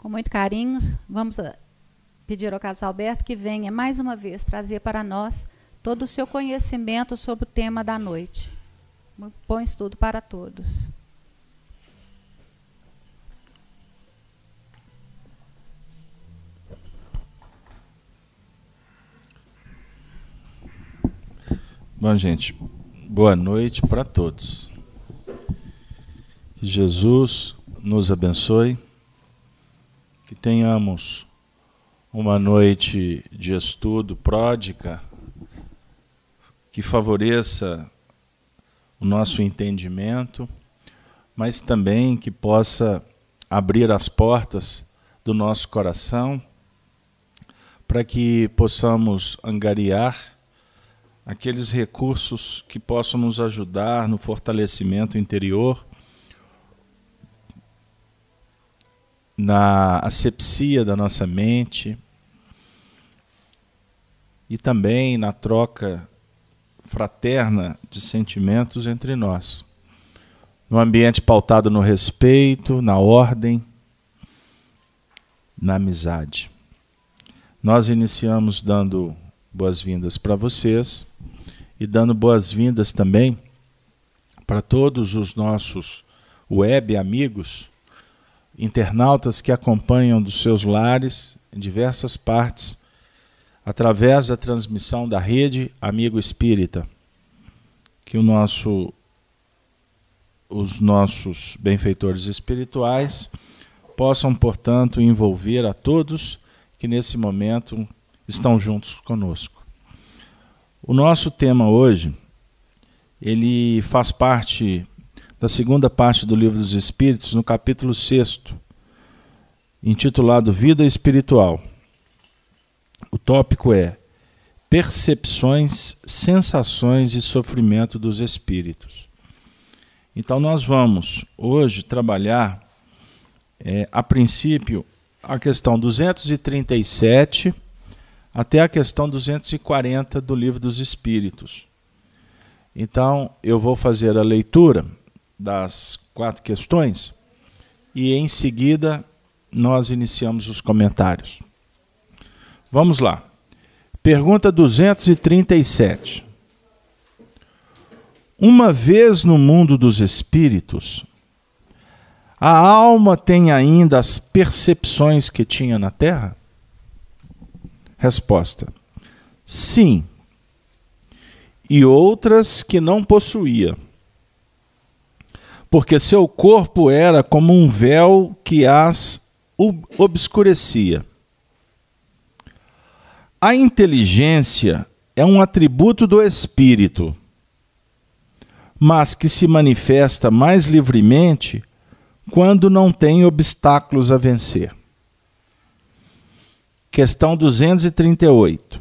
Com muito carinho, vamos pedir ao Carlos Alberto que venha mais uma vez trazer para nós todo o seu conhecimento sobre o tema da noite. Um bom estudo para todos. Bom, gente, boa noite para todos. Que Jesus nos abençoe, tenhamos uma noite de estudo pródica, que favoreça o nosso entendimento, mas também que possa abrir as portas do nosso coração para que possamos angariar aqueles recursos que possam nos ajudar no fortalecimento interior, na asepsia da nossa mente e também na troca fraterna de sentimentos entre nós. Num ambiente pautado no respeito, na ordem, na amizade. Nós iniciamos dando boas-vindas para vocês e dando boas-vindas também para todos os nossos web amigos, internautas que acompanham dos seus lares em diversas partes através da transmissão da rede Amigo Espírita. Que o nosso os nossos benfeitores espirituais possam, portanto, envolver a todos que nesse momento estão juntos conosco. O nosso tema hoje, ele faz parte da segunda parte do Livro dos Espíritos, no capítulo 6, intitulado Vida Espiritual. O tópico é Percepções, Sensações e Sofrimento dos Espíritos. Então, nós vamos hoje trabalhar, é, a princípio, a questão 237 até a questão 240 do Livro dos Espíritos. Então, eu vou fazer a leitura das quatro questões e, em seguida, nós iniciamos os comentários. Vamos lá. Pergunta 237. Uma vez no mundo dos espíritos, a alma tem ainda as percepções que tinha na terra? Resposta: Sim. E outras que não possuía. Porque seu corpo era como um véu que as obscurecia. A inteligência é um atributo do espírito, mas que se manifesta mais livremente quando não tem obstáculos a vencer. Questão 238.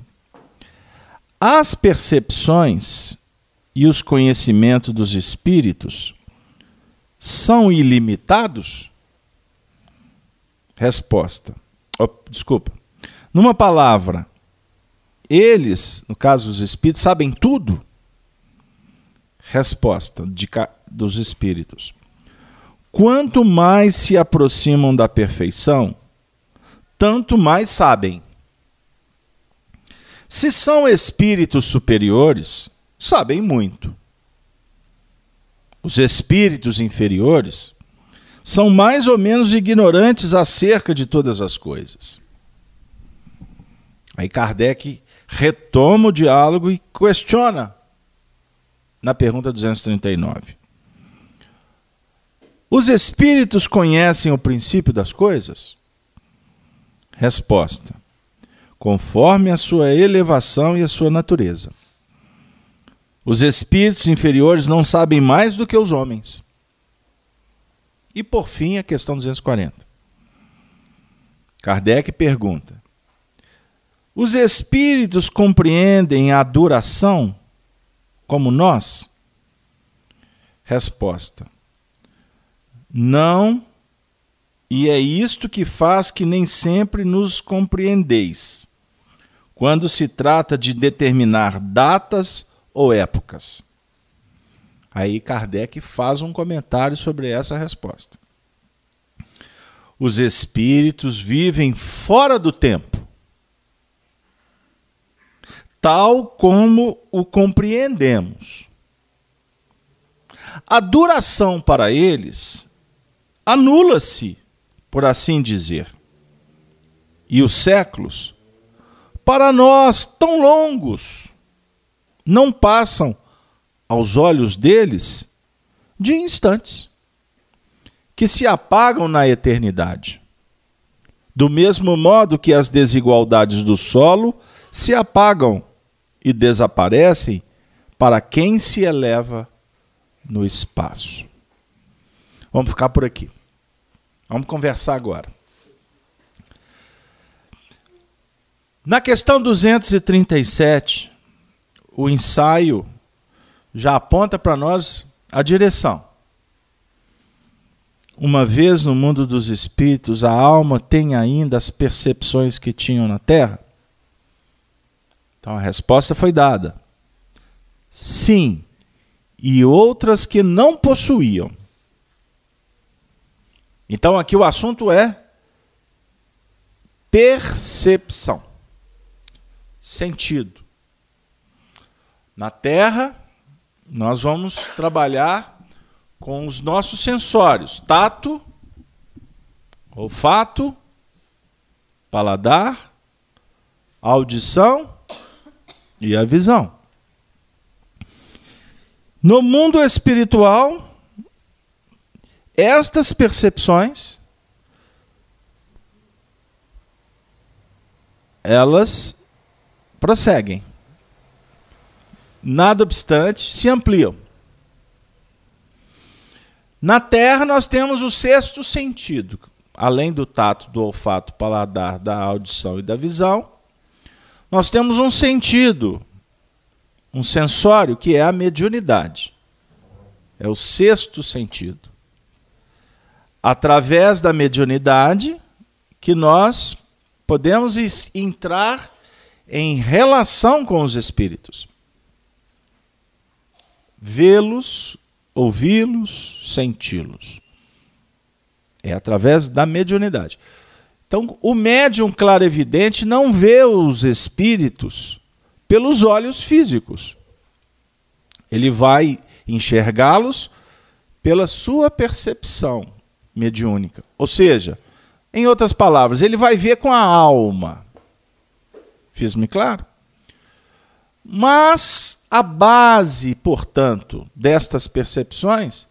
As percepções e os conhecimentos dos espíritos são ilimitados? Resposta. Oh, desculpa. Numa palavra, eles, no caso os espíritos, sabem tudo? Resposta de, dos espíritos. Quanto mais se aproximam da perfeição, tanto mais sabem. Se são espíritos superiores, sabem muito. Os espíritos inferiores são mais ou menos ignorantes acerca de todas as coisas. Aí Kardec retoma o diálogo e questiona na pergunta 239. Os espíritos conhecem o princípio das coisas? Resposta: conforme a sua elevação e a sua natureza. Os espíritos inferiores não sabem mais do que os homens. E por fim, a questão 240. Kardec pergunta: Os espíritos compreendem a duração como nós? Resposta: Não e é isto que faz que nem sempre nos compreendeis, quando se trata de determinar datas ou épocas. Aí Kardec faz um comentário sobre essa resposta. os espíritos vivem fora do tempo, tal como o compreendemos. A duração para eles anula-se, por assim dizer. E os séculos, para nós tão longos, não passam aos olhos deles de instantes que se apagam na eternidade. Do mesmo modo que as desigualdades do solo se apagam e desaparecem para quem se eleva no espaço. Vamos ficar por aqui. Vamos conversar agora. Na questão 237, o ensaio já aponta para nós a direção. Uma vez no mundo dos espíritos, a alma tem ainda as percepções que tinham na terra? Então a resposta foi dada. Sim, e outras que não possuíam. Então aqui o assunto é percepção, sentido. Na Terra, nós vamos trabalhar com os nossos sensórios: tato, olfato, paladar, audição e a visão. No mundo espiritual, estas percepções elas prosseguem. Nada obstante, se ampliam. Na Terra, nós temos o sexto sentido, além do tato, do olfato, paladar, da audição e da visão. Nós temos um sentido, um sensório, que é a mediunidade. É o sexto sentido. Através da mediunidade, que nós podemos entrar em relação com os espíritos. Vê-los, ouvi-los, senti-los. É através da mediunidade. Então, o médium clarividente não vê os espíritos pelos olhos físicos. Ele vai enxergá-los pela sua percepção mediúnica. Ou seja, em outras palavras, ele vai ver com a alma. Fiz-me claro? Mas a base, portanto, destas percepções,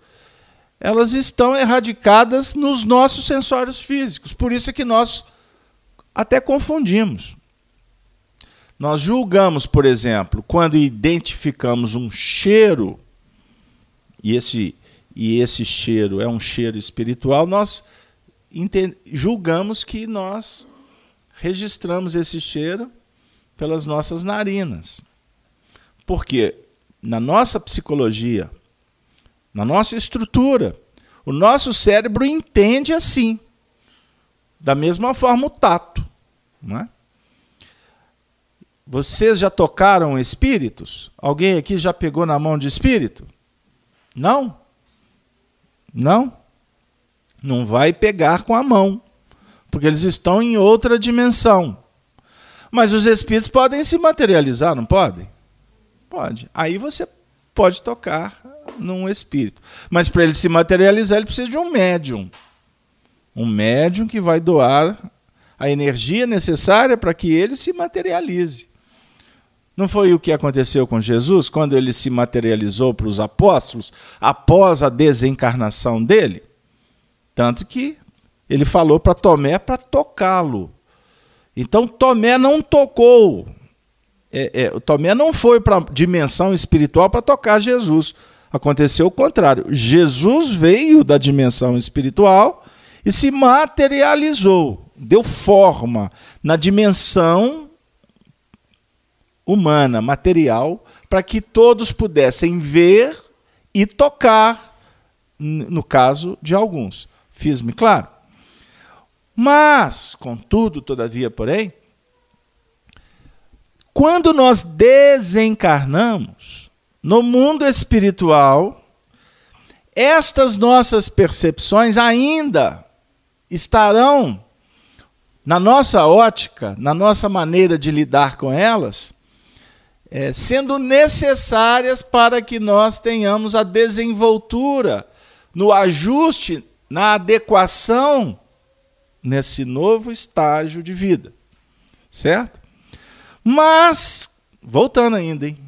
elas estão erradicadas nos nossos sensórios físicos. Por isso é que nós até confundimos. Nós julgamos, por exemplo, quando identificamos um cheiro, e esse, e esse cheiro é um cheiro espiritual, nós julgamos que nós registramos esse cheiro pelas nossas narinas. Porque na nossa psicologia, na nossa estrutura, o nosso cérebro entende assim. Da mesma forma o tato. Não é? Vocês já tocaram espíritos? Alguém aqui já pegou na mão de espírito? Não? Não? Não vai pegar com a mão, porque eles estão em outra dimensão. Mas os espíritos podem se materializar, não podem? Pode. Aí você pode tocar num espírito. Mas para ele se materializar, ele precisa de um médium. Um médium que vai doar a energia necessária para que ele se materialize. Não foi o que aconteceu com Jesus quando ele se materializou para os apóstolos após a desencarnação dele? Tanto que ele falou para Tomé para tocá-lo. Então Tomé não tocou é, é, o Tomé não foi para a dimensão espiritual para tocar Jesus. Aconteceu o contrário. Jesus veio da dimensão espiritual e se materializou, deu forma na dimensão humana, material, para que todos pudessem ver e tocar, no caso de alguns. Fiz-me claro? Mas, contudo, todavia, porém, quando nós desencarnamos no mundo espiritual, estas nossas percepções ainda estarão, na nossa ótica, na nossa maneira de lidar com elas, é, sendo necessárias para que nós tenhamos a desenvoltura no ajuste, na adequação nesse novo estágio de vida. Certo? Mas, voltando ainda, hein?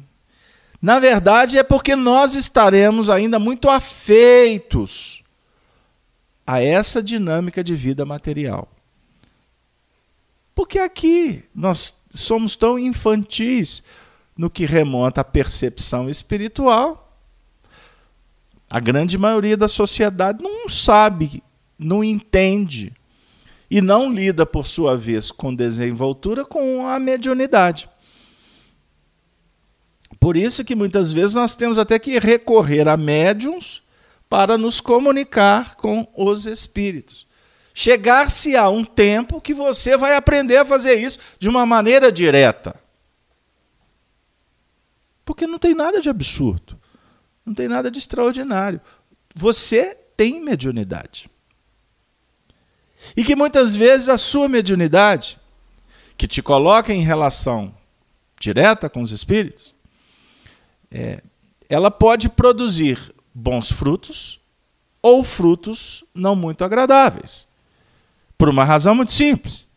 Na verdade, é porque nós estaremos ainda muito afeitos a essa dinâmica de vida material. Porque aqui nós somos tão infantis no que remonta à percepção espiritual. A grande maioria da sociedade não sabe, não entende e não lida, por sua vez, com desenvoltura com a mediunidade. Por isso que muitas vezes nós temos até que recorrer a médiums para nos comunicar com os espíritos. Chegar-se a um tempo que você vai aprender a fazer isso de uma maneira direta. Porque não tem nada de absurdo, não tem nada de extraordinário. Você tem mediunidade. E que muitas vezes a sua mediunidade, que te coloca em relação direta com os espíritos, é, ela pode produzir bons frutos ou frutos não muito agradáveis. Por uma razão muito simples.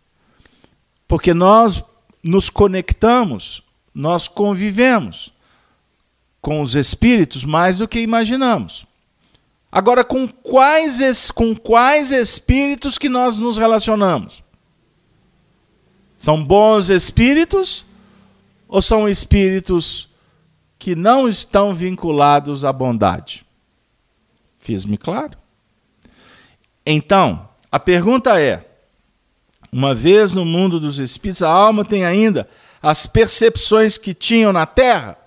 Porque nós nos conectamos, nós convivemos com os espíritos mais do que imaginamos. Agora, com quais, com quais espíritos que nós nos relacionamos? São bons espíritos ou são espíritos que não estão vinculados à bondade. Fiz-me claro? Então, a pergunta é: uma vez no mundo dos espíritos, a alma tem ainda as percepções que tinham na terra?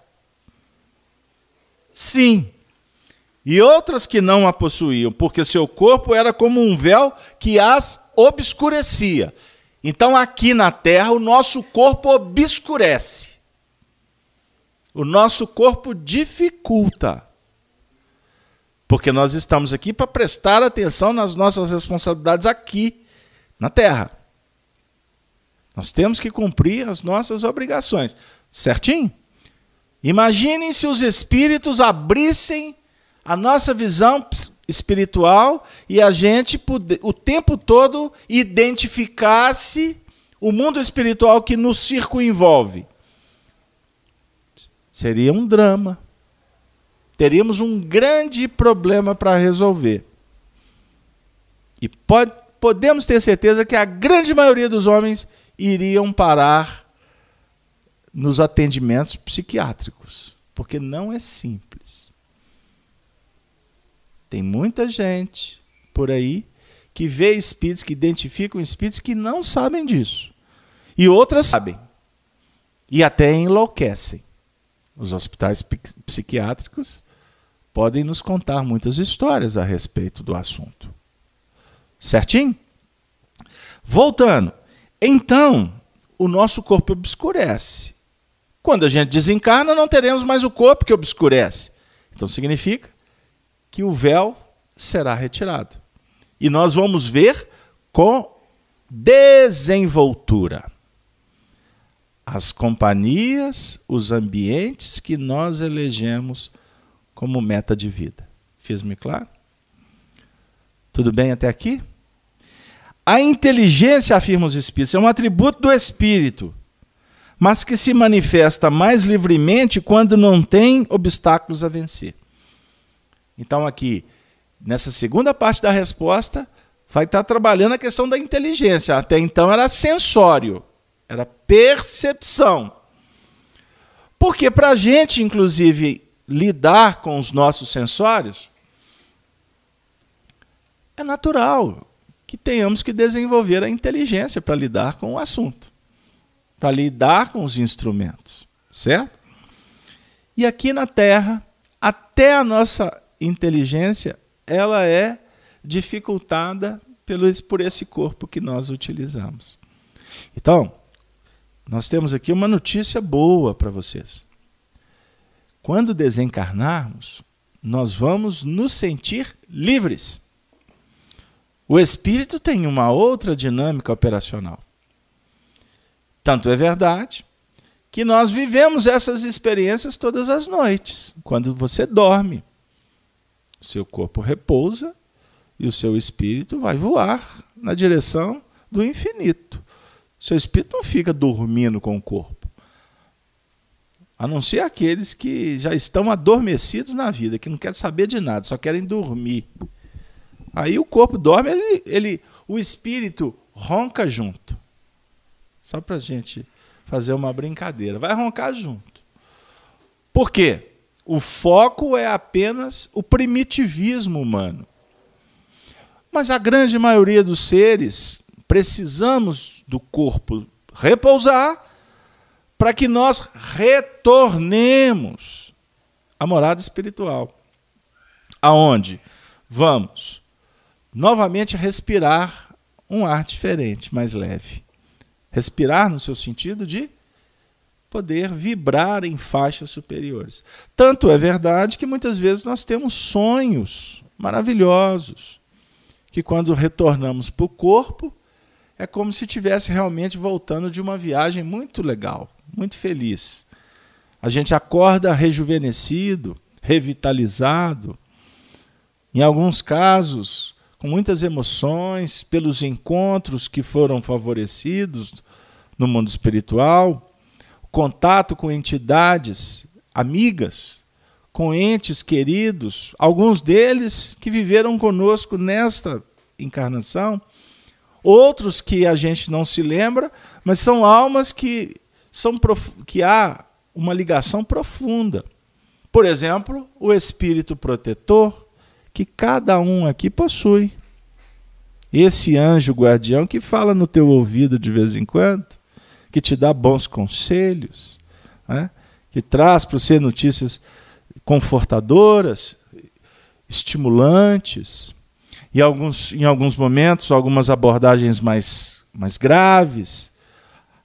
Sim. E outras que não a possuíam, porque seu corpo era como um véu que as obscurecia. Então, aqui na terra, o nosso corpo obscurece o nosso corpo dificulta. Porque nós estamos aqui para prestar atenção nas nossas responsabilidades aqui na Terra. Nós temos que cumprir as nossas obrigações. Certinho? Imaginem se os espíritos abrissem a nossa visão espiritual e a gente o tempo todo identificasse o mundo espiritual que nos circunvolve. Seria um drama. Teríamos um grande problema para resolver. E pode, podemos ter certeza que a grande maioria dos homens iriam parar nos atendimentos psiquiátricos, porque não é simples. Tem muita gente por aí que vê espíritos, que identificam espíritos que não sabem disso. E outras sabem. E até enlouquecem. Os hospitais psiquiátricos podem nos contar muitas histórias a respeito do assunto. Certinho? Voltando. Então, o nosso corpo obscurece. Quando a gente desencarna, não teremos mais o corpo que obscurece. Então significa que o véu será retirado. E nós vamos ver com desenvoltura as companhias, os ambientes que nós elegemos como meta de vida. Fiz-me claro? Tudo bem até aqui? A inteligência, afirma os espíritos, é um atributo do espírito, mas que se manifesta mais livremente quando não tem obstáculos a vencer. Então, aqui, nessa segunda parte da resposta, vai estar trabalhando a questão da inteligência. Até então era sensório era percepção. Porque para a gente, inclusive, lidar com os nossos sensórios, é natural que tenhamos que desenvolver a inteligência para lidar com o assunto, para lidar com os instrumentos, certo? E aqui na Terra, até a nossa inteligência, ela é dificultada pelo, por esse corpo que nós utilizamos. Então, nós temos aqui uma notícia boa para vocês. Quando desencarnarmos, nós vamos nos sentir livres. O espírito tem uma outra dinâmica operacional. Tanto é verdade que nós vivemos essas experiências todas as noites, quando você dorme. Seu corpo repousa e o seu espírito vai voar na direção do infinito. Seu espírito não fica dormindo com o corpo. A não ser aqueles que já estão adormecidos na vida, que não querem saber de nada, só querem dormir. Aí o corpo dorme, ele, ele o espírito ronca junto. Só para gente fazer uma brincadeira. Vai roncar junto. Por quê? O foco é apenas o primitivismo humano. Mas a grande maioria dos seres precisamos do corpo repousar para que nós retornemos à morada espiritual. Aonde vamos novamente respirar um ar diferente, mais leve. Respirar no seu sentido de poder vibrar em faixas superiores. Tanto é verdade que muitas vezes nós temos sonhos maravilhosos, que quando retornamos para o corpo, é como se estivesse realmente voltando de uma viagem muito legal, muito feliz. A gente acorda rejuvenescido, revitalizado. Em alguns casos, com muitas emoções, pelos encontros que foram favorecidos no mundo espiritual, contato com entidades amigas, com entes queridos, alguns deles que viveram conosco nesta encarnação, outros que a gente não se lembra, mas são almas que são que há uma ligação profunda. Por exemplo, o espírito protetor que cada um aqui possui. Esse anjo guardião que fala no teu ouvido de vez em quando, que te dá bons conselhos, né? que traz para você notícias confortadoras, estimulantes, e alguns, em alguns momentos, algumas abordagens mais, mais graves,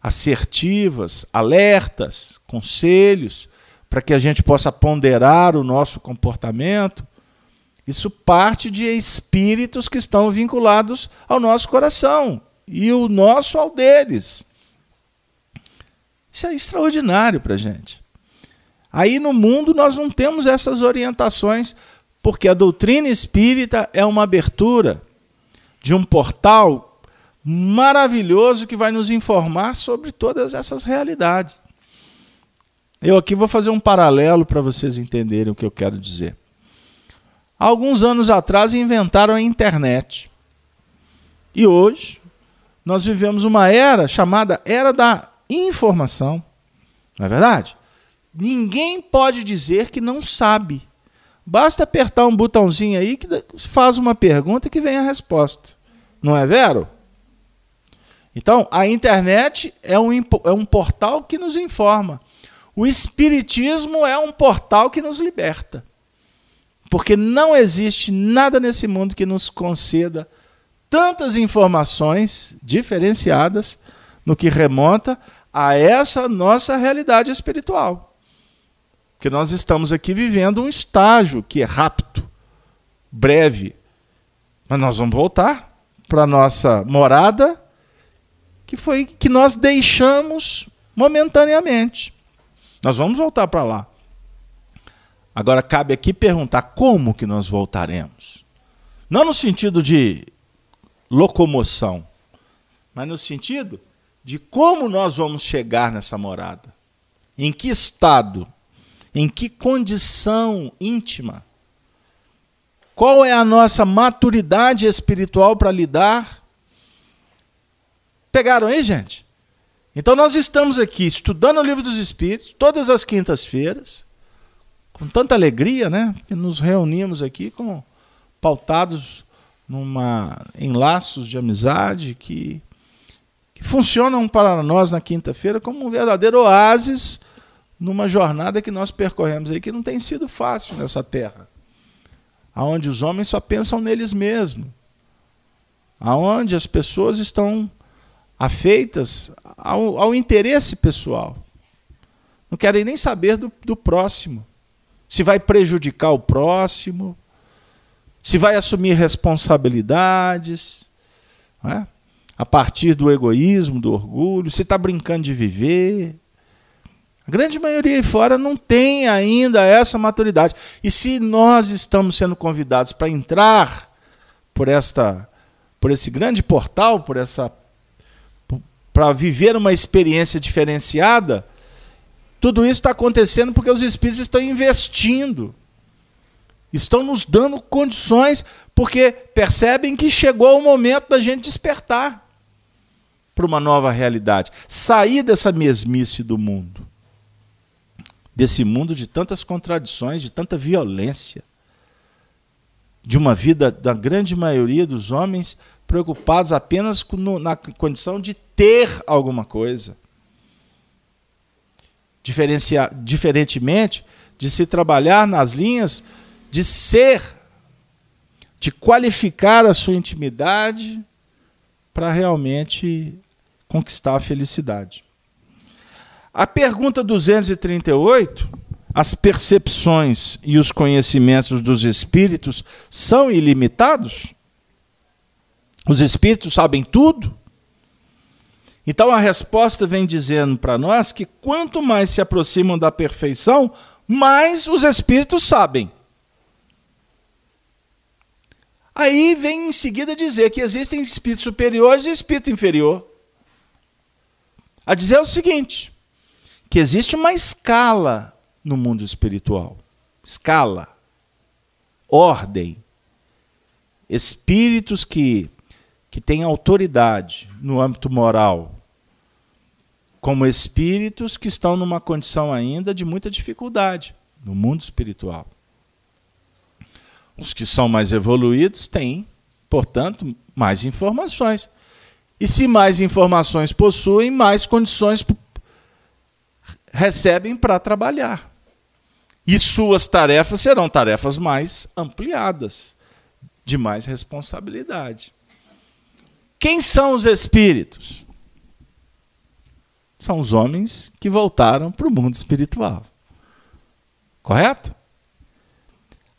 assertivas, alertas, conselhos, para que a gente possa ponderar o nosso comportamento isso parte de espíritos que estão vinculados ao nosso coração e o nosso ao deles. Isso é extraordinário para a gente. Aí no mundo nós não temos essas orientações, porque a doutrina espírita é uma abertura de um portal maravilhoso que vai nos informar sobre todas essas realidades. Eu aqui vou fazer um paralelo para vocês entenderem o que eu quero dizer alguns anos atrás inventaram a internet. E hoje nós vivemos uma era chamada era da informação. Não é verdade? Ninguém pode dizer que não sabe. Basta apertar um botãozinho aí que faz uma pergunta que vem a resposta. Não é vero? Então, a internet é um, é um portal que nos informa. O Espiritismo é um portal que nos liberta. Porque não existe nada nesse mundo que nos conceda tantas informações diferenciadas no que remonta a essa nossa realidade espiritual. Que nós estamos aqui vivendo um estágio que é rápido, breve, mas nós vamos voltar para nossa morada que foi que nós deixamos momentaneamente. Nós vamos voltar para lá. Agora cabe aqui perguntar como que nós voltaremos. Não no sentido de locomoção, mas no sentido de como nós vamos chegar nessa morada. Em que estado? Em que condição íntima? Qual é a nossa maturidade espiritual para lidar? Pegaram aí, gente? Então nós estamos aqui estudando o livro dos Espíritos todas as quintas-feiras com tanta alegria, né? Que nos reunimos aqui com pautados numa em laços de amizade que que funcionam para nós na quinta-feira como um verdadeiro oásis numa jornada que nós percorremos aí que não tem sido fácil nessa terra. Aonde os homens só pensam neles mesmos. Aonde as pessoas estão afeitas ao, ao interesse pessoal. Não querem nem saber do, do próximo se vai prejudicar o próximo. se vai assumir responsabilidades, é? A partir do egoísmo, do orgulho, se está brincando de viver. A grande maioria aí fora não tem ainda essa maturidade. E se nós estamos sendo convidados para entrar por esta por esse grande portal, por essa para viver uma experiência diferenciada, tudo isso está acontecendo porque os espíritos estão investindo. Estão nos dando condições porque percebem que chegou o momento da gente despertar para uma nova realidade, sair dessa mesmice do mundo desse mundo de tantas contradições, de tanta violência, de uma vida da grande maioria dos homens preocupados apenas no, na condição de ter alguma coisa. Diferentemente de se trabalhar nas linhas de ser, de qualificar a sua intimidade para realmente conquistar a felicidade. A pergunta 238, as percepções e os conhecimentos dos espíritos são ilimitados? Os espíritos sabem tudo? Então a resposta vem dizendo para nós que quanto mais se aproximam da perfeição, mais os espíritos sabem. Aí vem em seguida dizer que existem espíritos superiores e espírito inferior. A dizer o seguinte: que existe uma escala no mundo espiritual. Escala, ordem, espíritos que, que têm autoridade no âmbito moral, como espíritos que estão numa condição ainda de muita dificuldade no mundo espiritual. Os que são mais evoluídos têm, portanto, mais informações. E se mais informações possuem, mais condições recebem para trabalhar. E suas tarefas serão tarefas mais ampliadas, de mais responsabilidade. Quem são os espíritos? São os homens que voltaram para o mundo espiritual. Correto?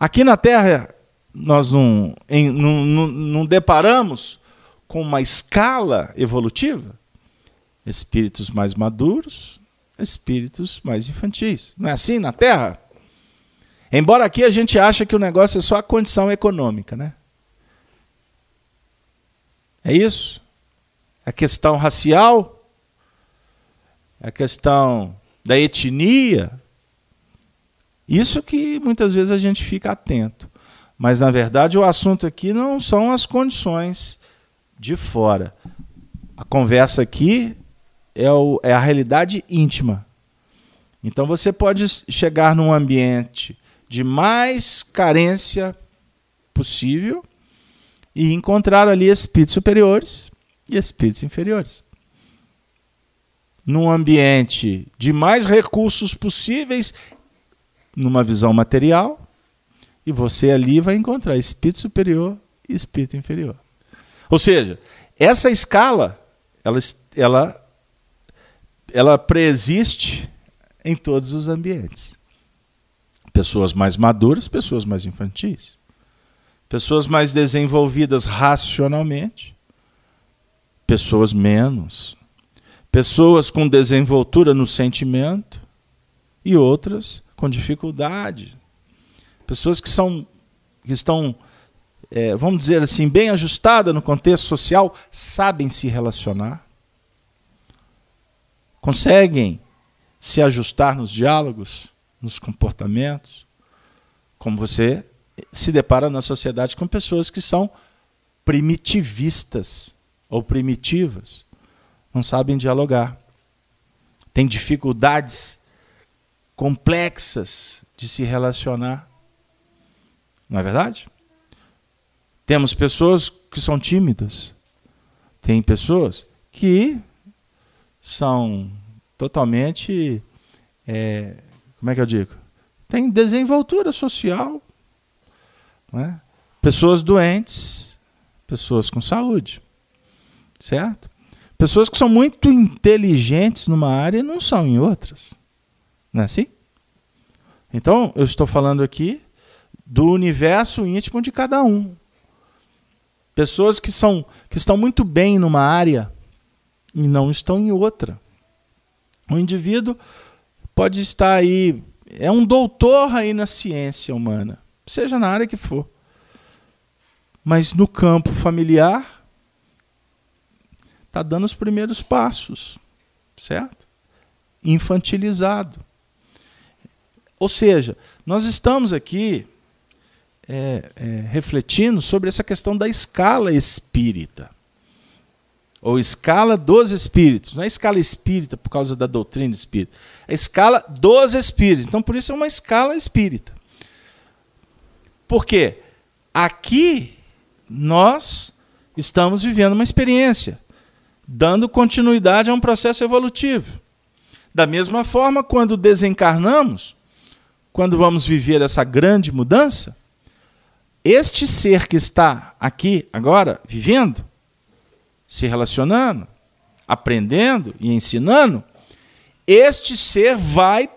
Aqui na Terra, nós não, em, não, não, não deparamos com uma escala evolutiva. Espíritos mais maduros, espíritos mais infantis. Não é assim na Terra? Embora aqui a gente acha que o negócio é só a condição econômica, né? É isso? A questão racial, a questão da etnia, isso que muitas vezes a gente fica atento. Mas na verdade o assunto aqui não são as condições de fora. A conversa aqui é, o, é a realidade íntima. Então você pode chegar num ambiente de mais carência possível e encontrar ali espíritos superiores e espíritos inferiores. Num ambiente de mais recursos possíveis, numa visão material, e você ali vai encontrar espírito superior e espírito inferior. Ou seja, essa escala, ela, ela ela preexiste em todos os ambientes. Pessoas mais maduras, pessoas mais infantis. Pessoas mais desenvolvidas racionalmente, pessoas menos. Pessoas com desenvoltura no sentimento e outras com dificuldade. Pessoas que são que estão, é, vamos dizer assim, bem ajustadas no contexto social, sabem se relacionar conseguem se ajustar nos diálogos, nos comportamentos, como você se depara na sociedade com pessoas que são primitivistas ou primitivas, não sabem dialogar, têm dificuldades complexas de se relacionar. Não é verdade? Temos pessoas que são tímidas, tem pessoas que são totalmente. É, como é que eu digo? Tem desenvoltura social. Né? Pessoas doentes, pessoas com saúde. Certo? Pessoas que são muito inteligentes numa área e não são em outras. Não é assim? Então, eu estou falando aqui do universo íntimo de cada um. Pessoas que, são, que estão muito bem numa área e não estão em outra. O indivíduo pode estar aí, é um doutor aí na ciência humana, seja na área que for. Mas no campo familiar, está dando os primeiros passos, certo? Infantilizado. Ou seja, nós estamos aqui é, é, refletindo sobre essa questão da escala espírita. Ou escala dos espíritos. Não é escala espírita por causa da doutrina espírita. É escala dos espíritos. Então, por isso é uma escala espírita. Por quê? Aqui nós estamos vivendo uma experiência, dando continuidade a um processo evolutivo. Da mesma forma, quando desencarnamos, quando vamos viver essa grande mudança, este ser que está aqui agora, vivendo, se relacionando, aprendendo e ensinando, este ser vai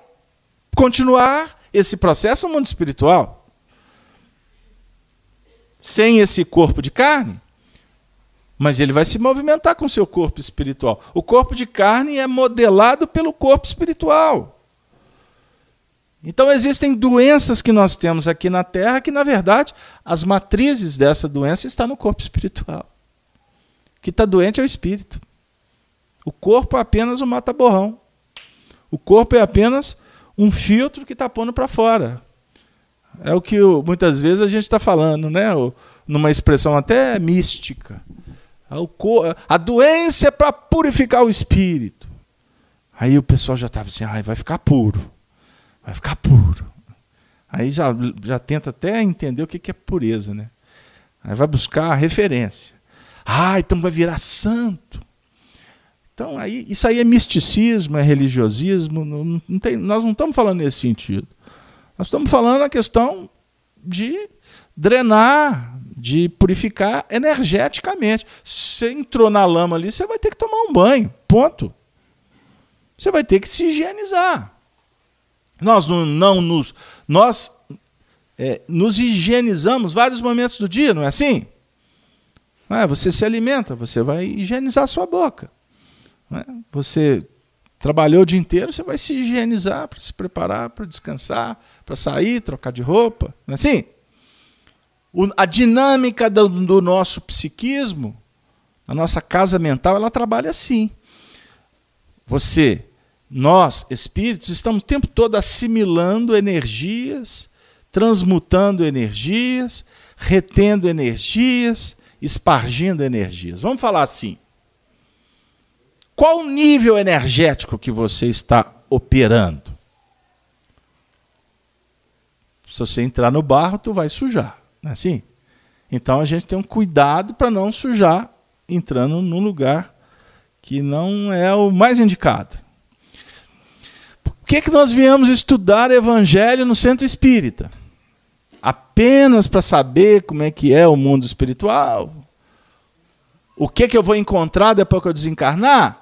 continuar esse processo no mundo espiritual. Sem esse corpo de carne, mas ele vai se movimentar com seu corpo espiritual. O corpo de carne é modelado pelo corpo espiritual. Então existem doenças que nós temos aqui na Terra que, na verdade, as matrizes dessa doença estão no corpo espiritual. O que está doente é o espírito. O corpo é apenas um mata-borrão. O corpo é apenas um filtro que está pondo para fora. É o que muitas vezes a gente está falando, né? numa expressão até mística. A doença é para purificar o espírito. Aí o pessoal já estava assim, ah, vai ficar puro vai ficar puro. Aí já, já tenta até entender o que é pureza, né? Aí vai buscar a referência. Ah, então vai virar santo. Então, aí, isso aí é misticismo, é religiosismo. Não, não tem, nós não estamos falando nesse sentido. Nós estamos falando a questão de drenar, de purificar energeticamente. Você entrou na lama ali, você vai ter que tomar um banho. Ponto. Você vai ter que se higienizar. Nós não, não nos. Nós é, nos higienizamos vários momentos do dia, não é assim? É, você se alimenta, você vai higienizar sua boca. É? Você trabalhou o dia inteiro, você vai se higienizar para se preparar para descansar, para sair, trocar de roupa. Não é assim? O, a dinâmica do, do nosso psiquismo, a nossa casa mental, ela trabalha assim. Você nós, espíritos, estamos o tempo todo assimilando energias, transmutando energias, retendo energias, espargindo energias. Vamos falar assim. Qual o nível energético que você está operando? Se você entrar no barro, tu vai sujar, não é assim? Então a gente tem um cuidado para não sujar entrando num lugar que não é o mais indicado que, que nós viemos estudar Evangelho no centro espírita? Apenas para saber como é que é o mundo espiritual? O que, que eu vou encontrar depois que eu desencarnar?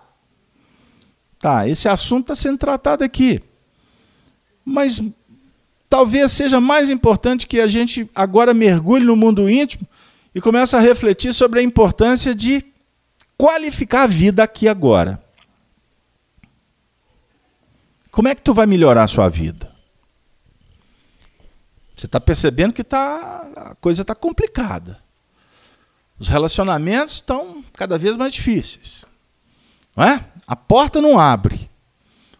Tá, esse assunto está sendo tratado aqui. Mas talvez seja mais importante que a gente agora mergulhe no mundo íntimo e comece a refletir sobre a importância de qualificar a vida aqui agora. Como é que tu vai melhorar a sua vida? Você está percebendo que tá, a coisa está complicada. Os relacionamentos estão cada vez mais difíceis. Não é? A porta não abre.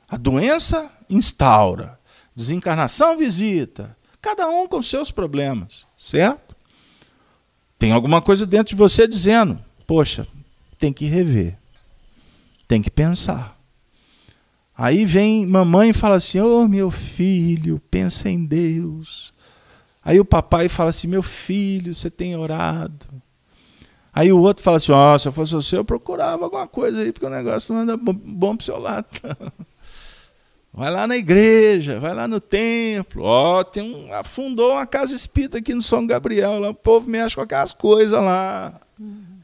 A doença instaura. Desencarnação visita. Cada um com seus problemas, certo? Tem alguma coisa dentro de você dizendo: poxa, tem que rever, tem que pensar. Aí vem mamãe e fala assim: Ô oh, meu filho, pensa em Deus. Aí o papai fala assim: Meu filho, você tem orado. Aí o outro fala assim: Ó, oh, se eu fosse você, eu procurava alguma coisa aí, porque o negócio não anda bom pro seu lado. Vai lá na igreja, vai lá no templo. Ó, oh, tem um, afundou uma casa espírita aqui no São Gabriel. Lá, o povo mexe com aquelas coisas lá.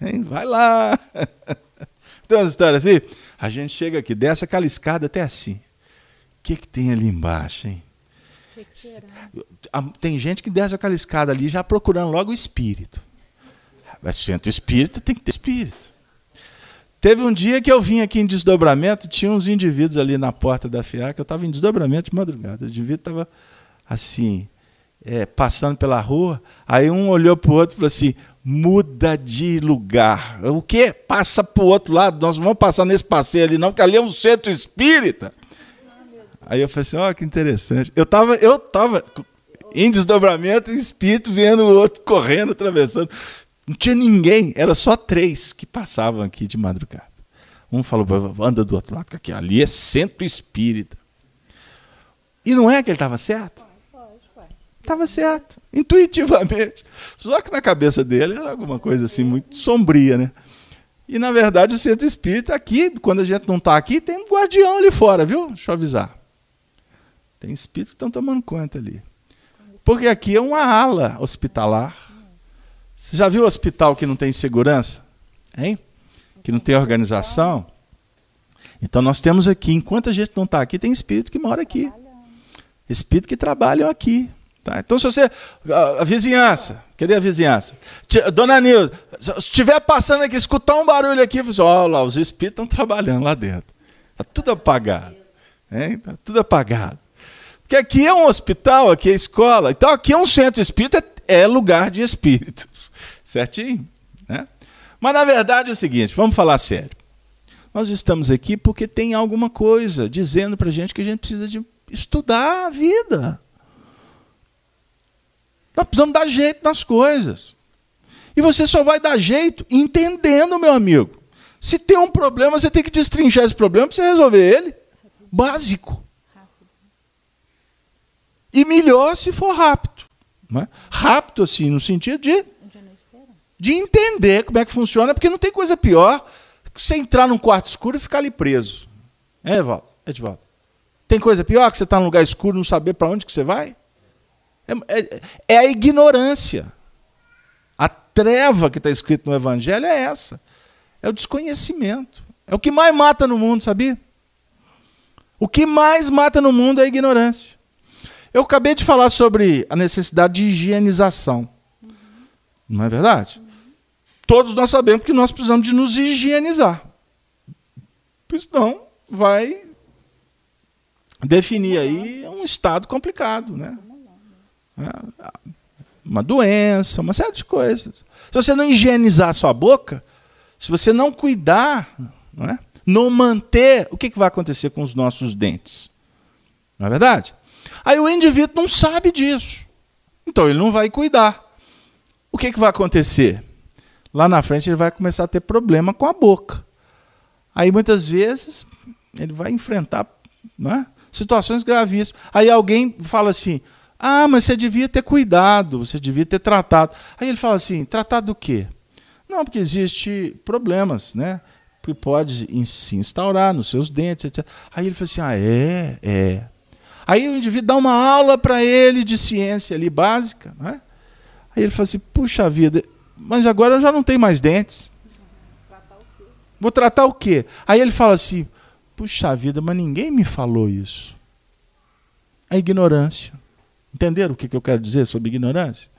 Hein? Vai lá. tem umas histórias assim. A gente chega aqui, desce aquela escada até assim. O que, que tem ali embaixo, hein? Que que tem gente que desce aquela escada ali já procurando logo o espírito. Mas centro espírita tem que ter espírito. Teve um dia que eu vim aqui em desdobramento, tinha uns indivíduos ali na porta da FIAC, eu estava em desdobramento de madrugada. O indivíduo estava assim, é, passando pela rua, aí um olhou para o outro e falou assim: muda de lugar. O quê? Passa para o outro lado, nós não vamos passar nesse passeio ali, não, porque ali é um centro espírita. Aí eu falei assim, ó, que interessante. Eu estava eu tava em desdobramento, em espírito, vendo o outro correndo, atravessando. Não tinha ninguém, era só três que passavam aqui de madrugada. Um falou, anda do outro lado, que ali é centro espírita. E não é que ele estava certo? Estava certo, intuitivamente. Só que na cabeça dele era alguma coisa assim muito sombria, né? E na verdade o centro espírita aqui, quando a gente não está aqui, tem um guardião ali fora, viu? Deixa eu avisar. Tem espíritos que estão tomando conta ali. Porque aqui é uma ala hospitalar. Você já viu hospital que não tem segurança? Hein? Que não tem organização? Então nós temos aqui, enquanto a gente não está aqui, tem espírito que mora aqui. Espírito que trabalham aqui. Tá? Então, se você. A, a vizinhança, cadê a vizinhança? Dona Nilda, se estiver passando aqui, escutar um barulho aqui, você olha lá, os espíritos estão trabalhando lá dentro. Está tudo apagado. Está tudo apagado. Porque aqui é um hospital, aqui é escola. Então, aqui é um centro espírita, é lugar de espíritos. Certinho? Né? Mas, na verdade, é o seguinte: vamos falar sério. Nós estamos aqui porque tem alguma coisa dizendo para gente que a gente precisa de estudar a vida. Nós precisamos dar jeito nas coisas. E você só vai dar jeito entendendo, meu amigo. Se tem um problema, você tem que destrinchar esse problema para você resolver ele. Básico. E melhor se for rápido. É? Rápido, assim, no sentido de, de entender como é que funciona, porque não tem coisa pior que você entrar num quarto escuro e ficar ali preso. É, Edvaldo? Edvaldo. Tem coisa pior que você estar tá num lugar escuro e não saber para onde que você vai? É, é, é a ignorância. A treva que está escrito no Evangelho é essa. É o desconhecimento. É o que mais mata no mundo, sabia? O que mais mata no mundo é a ignorância. Eu acabei de falar sobre a necessidade de higienização. Uhum. Não é verdade? Uhum. Todos nós sabemos que nós precisamos de nos higienizar. Senão vai definir aí um estado complicado, né? Uma doença, uma série de coisas. Se você não higienizar a sua boca, se você não cuidar, não, é? não manter, o que, que vai acontecer com os nossos dentes? Não é verdade? Aí o indivíduo não sabe disso. Então ele não vai cuidar. O que, que vai acontecer? Lá na frente ele vai começar a ter problema com a boca. Aí muitas vezes ele vai enfrentar é? situações gravíssimas. Aí alguém fala assim: ah, mas você devia ter cuidado, você devia ter tratado. Aí ele fala assim: tratado do quê? Não, porque existe problemas, né? Que pode se instaurar nos seus dentes, etc. Aí ele fala assim: ah, é, é. Aí o indivíduo dá uma aula para ele de ciência ali básica, né? Aí ele fala assim: puxa vida, mas agora eu já não tenho mais dentes. Vou tratar o quê? Aí ele fala assim: puxa vida, mas ninguém me falou isso. A ignorância. Entenderam o que eu quero dizer sobre ignorância?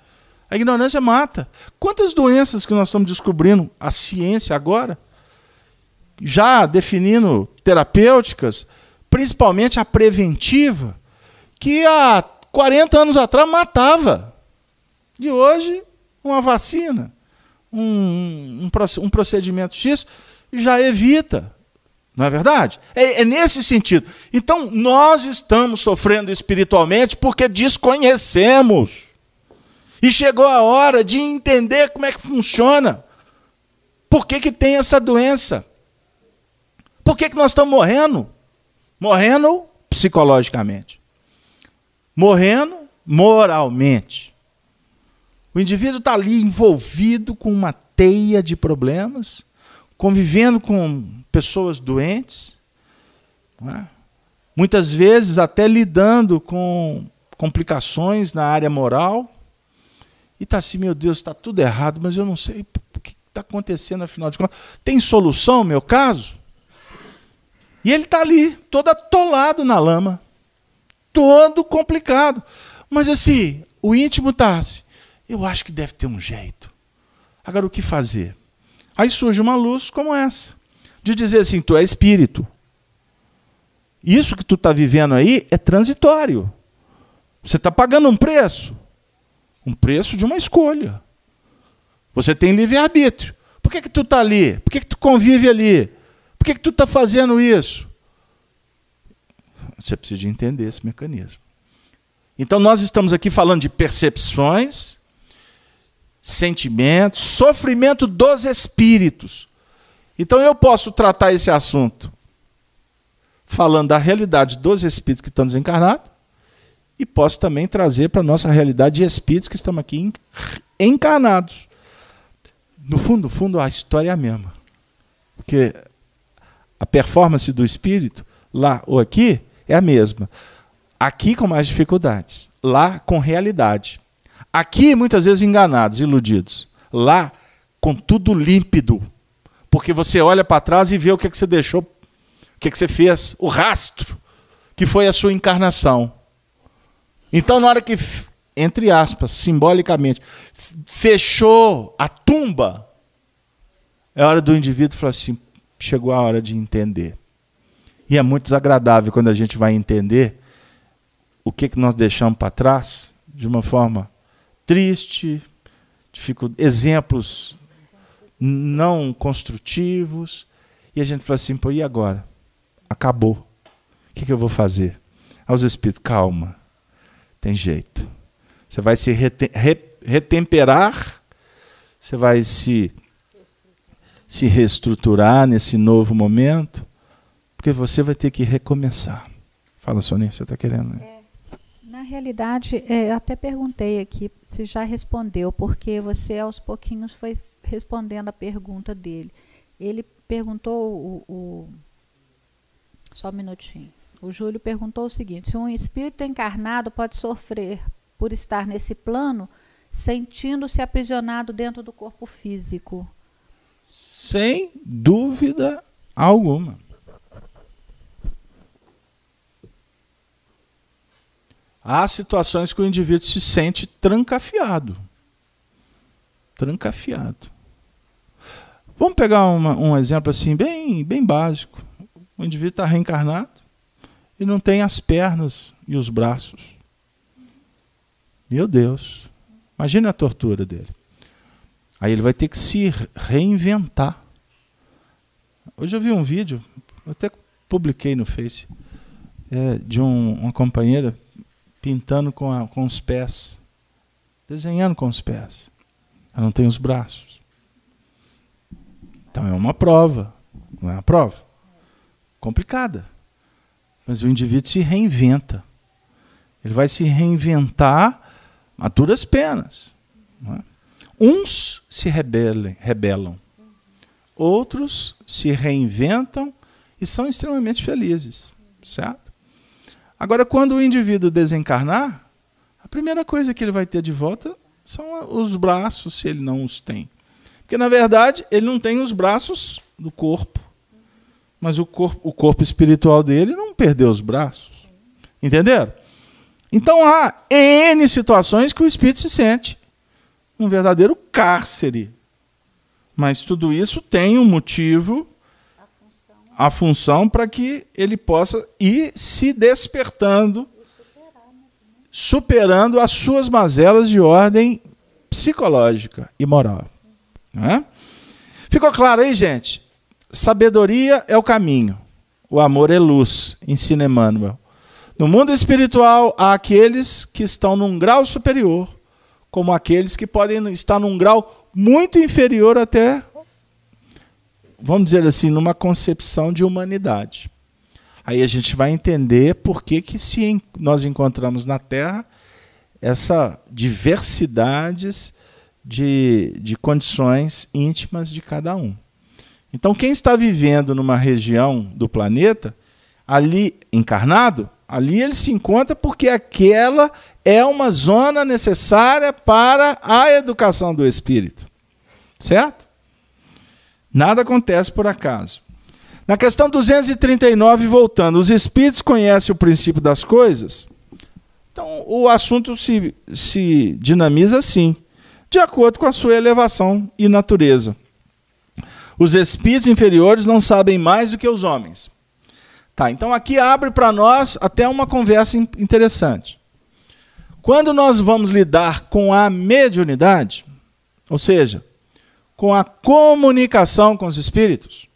A ignorância mata. Quantas doenças que nós estamos descobrindo, a ciência agora, já definindo terapêuticas, principalmente a preventiva, que há 40 anos atrás matava. E hoje, uma vacina, um, um, procedimento X já evita. Não é verdade? É, é, nesse sentido. Então, nós estamos sofrendo espiritualmente porque desconhecemos. E chegou a hora de entender como é que funciona. Por que, que tem essa doença? Por que, que nós estamos morrendo? Morrendo psicologicamente. Morrendo moralmente. O indivíduo está ali envolvido com uma teia de problemas convivendo com pessoas doentes, é? muitas vezes até lidando com complicações na área moral, e está assim, meu Deus, está tudo errado, mas eu não sei o que está acontecendo afinal de contas. Tem solução, meu caso? E ele está ali, todo atolado na lama, todo complicado. Mas assim, o íntimo está assim. Eu acho que deve ter um jeito. Agora, o que fazer? Aí surge uma luz como essa, de dizer assim: tu é espírito. Isso que tu está vivendo aí é transitório. Você está pagando um preço. Um preço de uma escolha. Você tem livre-arbítrio. Por que, que tu está ali? Por que, que tu convive ali? Por que, que tu está fazendo isso? Você precisa entender esse mecanismo. Então, nós estamos aqui falando de percepções, sentimentos, sofrimento dos espíritos. Então, eu posso tratar esse assunto falando da realidade dos espíritos que estão desencarnados e posso também trazer para a nossa realidade de espíritos que estamos aqui encarnados. No fundo, no fundo, a história é a mesma. Porque a performance do espírito, lá ou aqui, é a mesma. Aqui com mais dificuldades, lá com realidade. Aqui muitas vezes enganados, iludidos. Lá com tudo límpido. Porque você olha para trás e vê o que, é que você deixou, o que, é que você fez, o rastro, que foi a sua encarnação. Então, na hora que, entre aspas, simbolicamente, fechou a tumba, é hora do indivíduo falar assim: chegou a hora de entender. E é muito desagradável quando a gente vai entender o que, que nós deixamos para trás de uma forma triste, exemplos não construtivos, e a gente fala assim, pô, e agora? Acabou. O que, que eu vou fazer? Aos espíritos, calma, tem jeito. Você vai se retemperar, você vai se, se reestruturar nesse novo momento, porque você vai ter que recomeçar. Fala, Sonia, você está querendo. Né? Na realidade, é, eu até perguntei aqui se já respondeu, porque você aos pouquinhos foi respondendo a pergunta dele. Ele perguntou o, o só um minutinho. O Júlio perguntou o seguinte: se um espírito encarnado pode sofrer por estar nesse plano, sentindo-se aprisionado dentro do corpo físico? Sem dúvida alguma. Há situações que o indivíduo se sente trancafiado. Trancafiado. Vamos pegar uma, um exemplo assim, bem, bem básico. O indivíduo está reencarnado e não tem as pernas e os braços. Meu Deus. Imagina a tortura dele. Aí ele vai ter que se reinventar. Hoje eu vi um vídeo, até publiquei no Face, é, de um, uma companheira pintando com, a, com os pés, desenhando com os pés. Ela não tem os braços. Então é uma prova, não é uma prova? Complicada. Mas o indivíduo se reinventa. Ele vai se reinventar a duras penas. É? Uns se rebelem, rebelam, outros se reinventam e são extremamente felizes, certo? Agora, quando o indivíduo desencarnar, a primeira coisa que ele vai ter de volta são os braços, se ele não os tem. Porque, na verdade, ele não tem os braços do corpo. Mas o corpo, o corpo espiritual dele não perdeu os braços. Entenderam? Então há N situações que o espírito se sente um verdadeiro cárcere. Mas tudo isso tem um motivo a função para que ele possa ir se despertando, superando as suas mazelas de ordem psicológica e moral. É? Ficou claro aí, gente? Sabedoria é o caminho, o amor é luz, ensina Emmanuel. No mundo espiritual, há aqueles que estão num grau superior, como aqueles que podem estar num grau muito inferior até vamos dizer assim, numa concepção de humanidade. Aí a gente vai entender por que, que se nós encontramos na Terra essa diversidades de, de condições íntimas de cada um. Então, quem está vivendo numa região do planeta, ali encarnado, ali ele se encontra porque aquela é uma zona necessária para a educação do espírito. Certo? Nada acontece por acaso. Na questão 239, voltando, os espíritos conhecem o princípio das coisas? Então o assunto se, se dinamiza assim, de acordo com a sua elevação e natureza. Os espíritos inferiores não sabem mais do que os homens. Tá, então aqui abre para nós até uma conversa interessante. Quando nós vamos lidar com a mediunidade, ou seja, com a comunicação com os espíritos,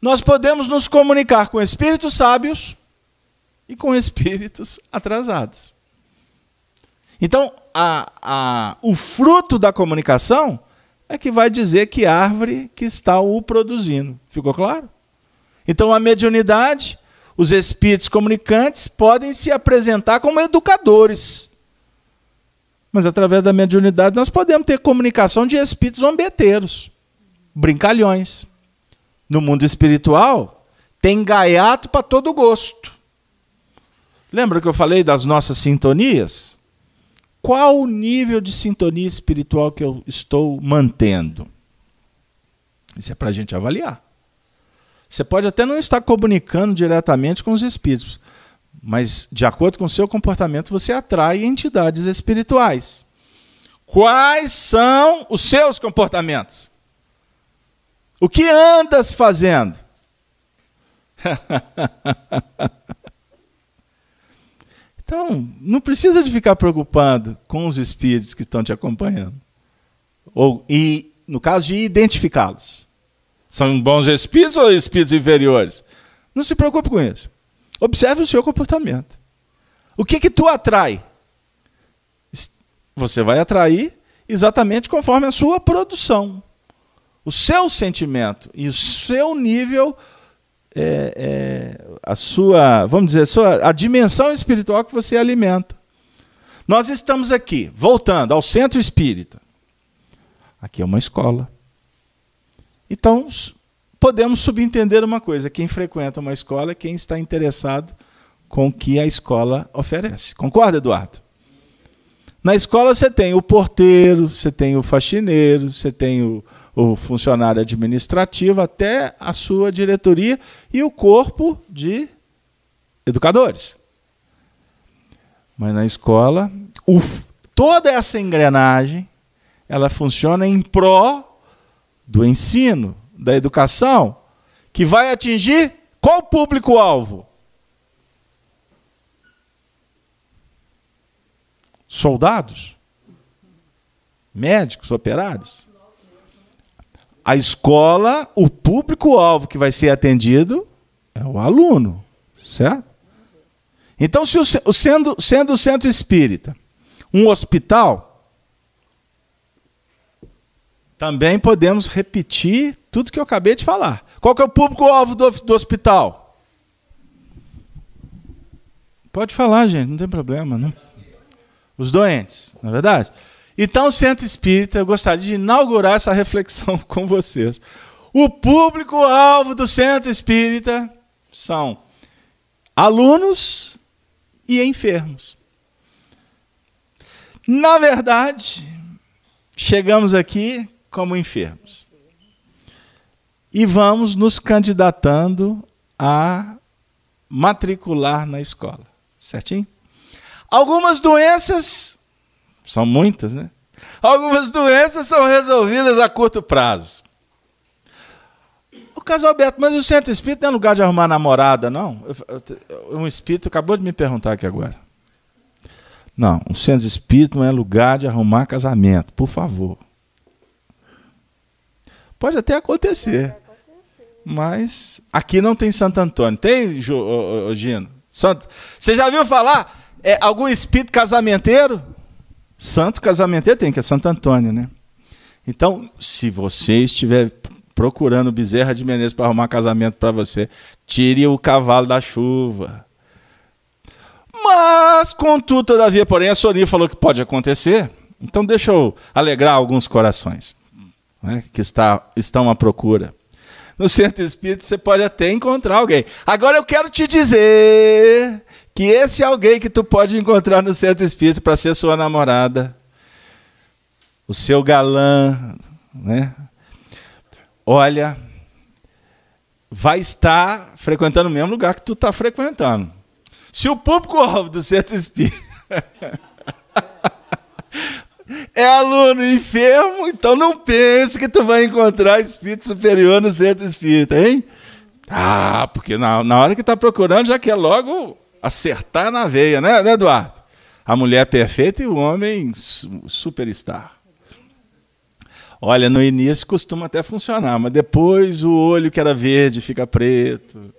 nós podemos nos comunicar com espíritos sábios e com espíritos atrasados. Então, a, a, o fruto da comunicação é que vai dizer que árvore que está o produzindo. Ficou claro? Então, a mediunidade, os espíritos comunicantes podem se apresentar como educadores. Mas através da mediunidade nós podemos ter comunicação de espíritos zombeteiros, brincalhões. No mundo espiritual, tem gaiato para todo gosto. Lembra que eu falei das nossas sintonias? Qual o nível de sintonia espiritual que eu estou mantendo? Isso é para a gente avaliar. Você pode até não estar comunicando diretamente com os espíritos, mas de acordo com o seu comportamento você atrai entidades espirituais. Quais são os seus comportamentos? O que andas fazendo? então, não precisa de ficar preocupado com os espíritos que estão te acompanhando. Ou, e, no caso de identificá-los. São bons espíritos ou espíritos inferiores? Não se preocupe com isso. Observe o seu comportamento. O que que tu atrai? Você vai atrair exatamente conforme a sua produção. O seu sentimento e o seu nível, é, é, a sua, vamos dizer, a, sua, a dimensão espiritual que você alimenta. Nós estamos aqui, voltando ao centro espírita. Aqui é uma escola. Então, podemos subentender uma coisa: quem frequenta uma escola é quem está interessado com o que a escola oferece. Concorda, Eduardo? Na escola você tem o porteiro, você tem o faxineiro, você tem o, o funcionário administrativo, até a sua diretoria e o corpo de educadores. Mas na escola, toda essa engrenagem ela funciona em pró do ensino, da educação, que vai atingir qual público-alvo? Soldados? Médicos, operários? A escola, o público-alvo que vai ser atendido é o aluno, certo? Então, se o, sendo, sendo o centro espírita um hospital, também podemos repetir tudo que eu acabei de falar. Qual que é o público-alvo do, do hospital? Pode falar, gente, não tem problema. Não. Os doentes, não é verdade? Então, o Centro Espírita, eu gostaria de inaugurar essa reflexão com vocês. O público-alvo do Centro Espírita são alunos e enfermos. Na verdade, chegamos aqui como enfermos. E vamos nos candidatando a matricular na escola. Certinho? Algumas doenças, são muitas, né? Algumas doenças são resolvidas a curto prazo. O caso Alberto, mas o centro espírita não é lugar de arrumar namorada, não? Um espírito acabou de me perguntar aqui agora. Não, o centro espírita não é lugar de arrumar casamento, por favor. Pode até acontecer. Mas aqui não tem Santo Antônio. Tem, Gino? Santo. Você já viu falar é, algum espírito casamenteiro? Santo casamenteiro tem, que é Santo Antônio, né? Então, se você estiver procurando Bezerra de Menezes para arrumar casamento para você, tire o cavalo da chuva. Mas, contudo, todavia, porém, a Sonia falou que pode acontecer. Então, deixa eu alegrar alguns corações né, que está, estão à procura. No centro espírita você pode até encontrar alguém. Agora eu quero te dizer que esse alguém que tu pode encontrar no centro espírita para ser sua namorada, o seu galã, né? Olha, vai estar frequentando o mesmo lugar que tu está frequentando. Se o público-alvo do centro espírita é aluno enfermo, então não pense que tu vai encontrar espírito superior no centro espírita, hein? Ah, porque na, na hora que está procurando já quer logo acertar na veia, né, né, Eduardo? A mulher perfeita e o homem superstar. Olha, no início costuma até funcionar, mas depois o olho que era verde fica preto.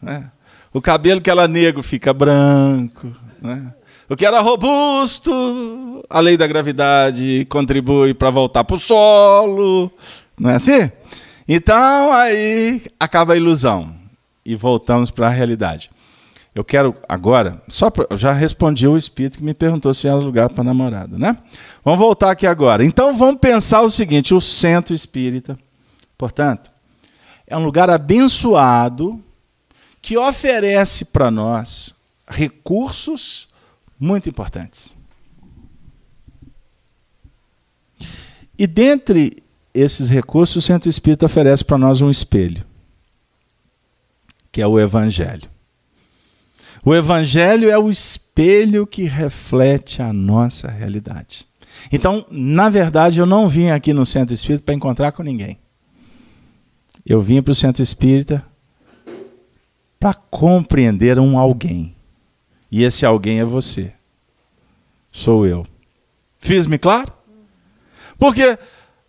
Né? O cabelo que era negro fica branco. Né? O que era robusto, a lei da gravidade contribui para voltar para o solo. Não é assim? Então aí acaba a ilusão e voltamos para a realidade. Eu quero agora, só pra, já respondi o espírito que me perguntou se era lugar para namorada, né? Vamos voltar aqui agora. Então vamos pensar o seguinte: o centro espírita, portanto, é um lugar abençoado que oferece para nós recursos muito importantes. E dentre esses recursos, o centro espírita oferece para nós um espelho, que é o Evangelho. O Evangelho é o espelho que reflete a nossa realidade. Então, na verdade, eu não vim aqui no centro espírita para encontrar com ninguém. Eu vim para o centro espírita para compreender um alguém. E esse alguém é você. Sou eu. Fiz-me claro? Porque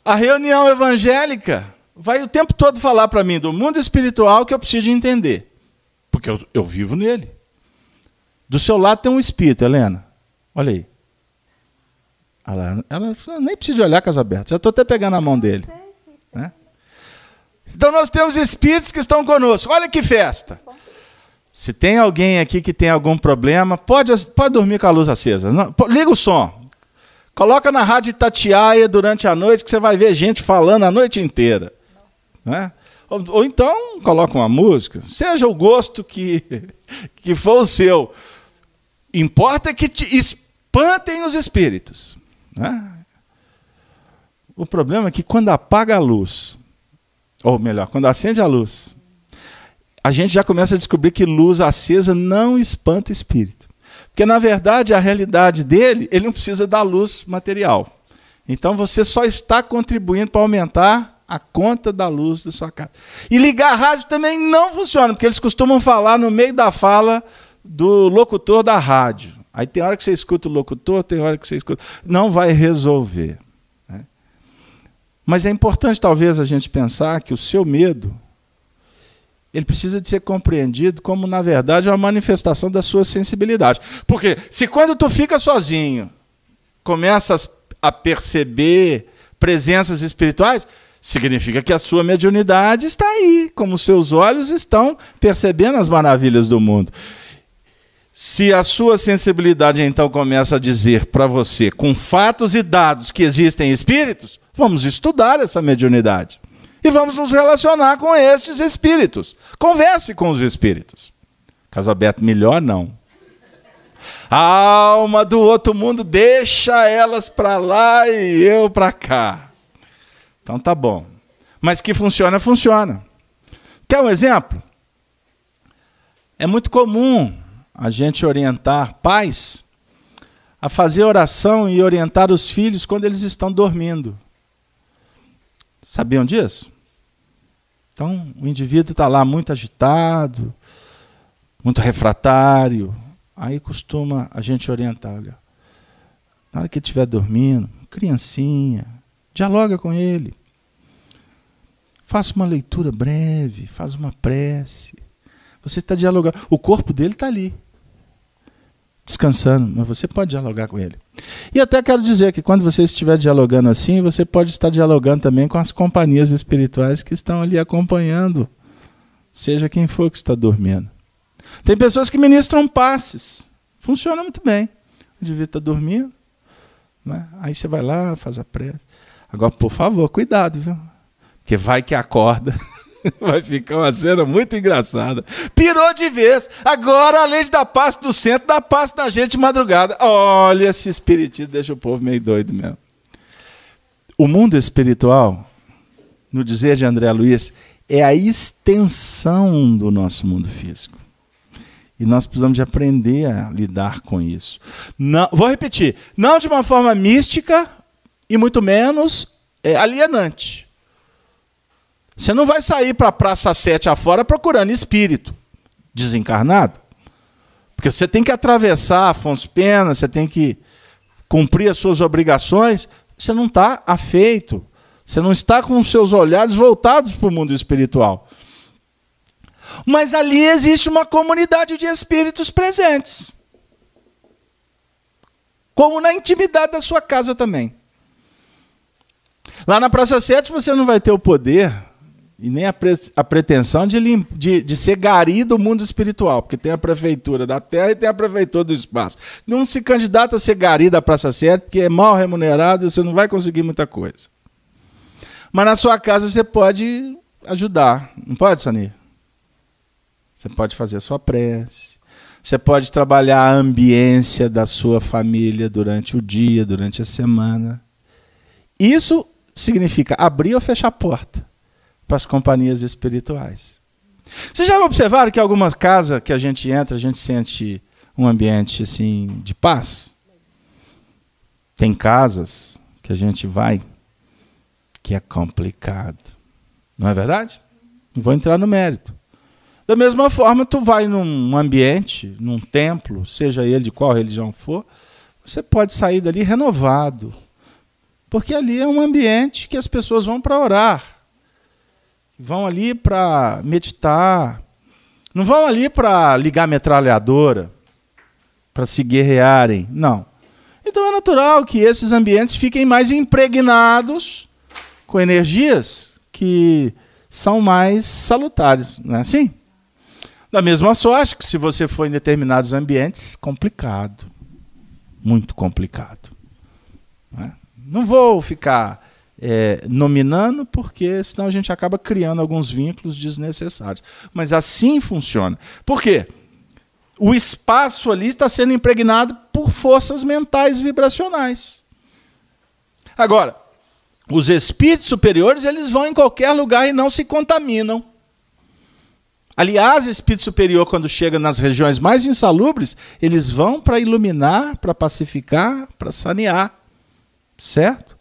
a reunião evangélica vai o tempo todo falar para mim do mundo espiritual que eu preciso de entender. Porque eu, eu vivo nele. Do seu lado tem um espírito, Helena. Olha aí. Ela, ela nem precisa de olhar casa aberta. Já estou até pegando a mão dele. Né? Então nós temos espíritos que estão conosco. Olha que festa. Se tem alguém aqui que tem algum problema, pode, pode dormir com a luz acesa. Não, liga o som. Coloca na rádio Itatiaia durante a noite que você vai ver gente falando a noite inteira. Né? Ou, ou, então coloca uma música, seja o gosto que, que for o seu. Importa que te espantem os espíritos. Né? O problema é que quando apaga a luz, ou melhor, quando acende a luz, a gente já começa a descobrir que luz acesa não espanta espírito. Porque, na verdade, a realidade dele, ele não precisa da luz material. Então, você só está contribuindo para aumentar a conta da luz da sua casa. E ligar a rádio também não funciona, porque eles costumam falar no meio da fala do locutor da rádio. Aí tem hora que você escuta o locutor, tem hora que você escuta. Não vai resolver. Né? Mas é importante, talvez, a gente pensar que o seu medo ele precisa de ser compreendido como, na verdade, uma manifestação da sua sensibilidade. Porque se quando tu fica sozinho, começas a perceber presenças espirituais, significa que a sua mediunidade está aí, como seus olhos estão percebendo as maravilhas do mundo. Se a sua sensibilidade então começa a dizer para você, com fatos e dados, que existem espíritos, vamos estudar essa mediunidade. E vamos nos relacionar com esses espíritos. Converse com os espíritos. Caso aberto, melhor não. A alma do outro mundo, deixa elas para lá e eu para cá. Então tá bom. Mas que funciona, funciona. Quer um exemplo? É muito comum a gente orientar pais a fazer oração e orientar os filhos quando eles estão dormindo. Sabiam disso? Então, o indivíduo está lá muito agitado, muito refratário. Aí costuma a gente orientar, olha, na hora que ele estiver dormindo, criancinha, dialoga com ele. Faça uma leitura breve, faz uma prece. Você está dialogando. O corpo dele está ali, descansando, mas você pode dialogar com ele. E até quero dizer que quando você estiver dialogando assim, você pode estar dialogando também com as companhias espirituais que estão ali acompanhando, seja quem for que está dormindo. Tem pessoas que ministram passes, funciona muito bem. O indivíduo está dormindo, né? aí você vai lá, faz a prece. Agora, por favor, cuidado, viu? Porque vai que acorda. Vai ficar uma cena muito engraçada. Pirou de vez. Agora, além de dar passo do centro, dá passo na gente de madrugada. Olha, esse espiritismo deixa o povo meio doido mesmo. O mundo espiritual, no dizer de André Luiz, é a extensão do nosso mundo físico. E nós precisamos de aprender a lidar com isso. Não, vou repetir, não de uma forma mística e muito menos é, alienante. Você não vai sair para a Praça 7 afora procurando espírito desencarnado. Porque você tem que atravessar Afonso Pena, você tem que cumprir as suas obrigações. Você não está afeito. Você não está com os seus olhares voltados para o mundo espiritual. Mas ali existe uma comunidade de espíritos presentes. Como na intimidade da sua casa também. Lá na Praça 7 você não vai ter o poder e nem a, pre a pretensão de, de, de, ser gari do mundo espiritual, porque tem a prefeitura da terra e tem a prefeitura do espaço. Não se candidata a ser gari da Praça 7, porque é mal remunerado e você não vai conseguir muita coisa. Mas na sua casa você pode ajudar, não pode, Sani? Você pode fazer a sua prece. Você pode trabalhar a ambiência da sua família durante o dia, durante a semana. Isso significa abrir ou fechar a porta para as companhias espirituais. Vocês já observaram que algumas casas que a gente entra, a gente sente um ambiente assim de paz? Tem casas que a gente vai que é complicado. Não é verdade? Não vou entrar no mérito. Da mesma forma, tu vai num ambiente, num templo, seja ele de qual religião for, você pode sair dali renovado. Porque ali é um ambiente que as pessoas vão para orar. Vão ali para meditar. Não vão ali para ligar metralhadora, para se guerrearem. Não. Então é natural que esses ambientes fiquem mais impregnados com energias que são mais salutares, não é assim? Da mesma sorte que se você for em determinados ambientes, complicado. Muito complicado. Não, é? não vou ficar é, nominando, porque senão a gente acaba criando alguns vínculos desnecessários. Mas assim funciona. Por quê? O espaço ali está sendo impregnado por forças mentais vibracionais. Agora, os espíritos superiores, eles vão em qualquer lugar e não se contaminam. Aliás, o espírito superior, quando chega nas regiões mais insalubres, eles vão para iluminar, para pacificar, para sanear. Certo?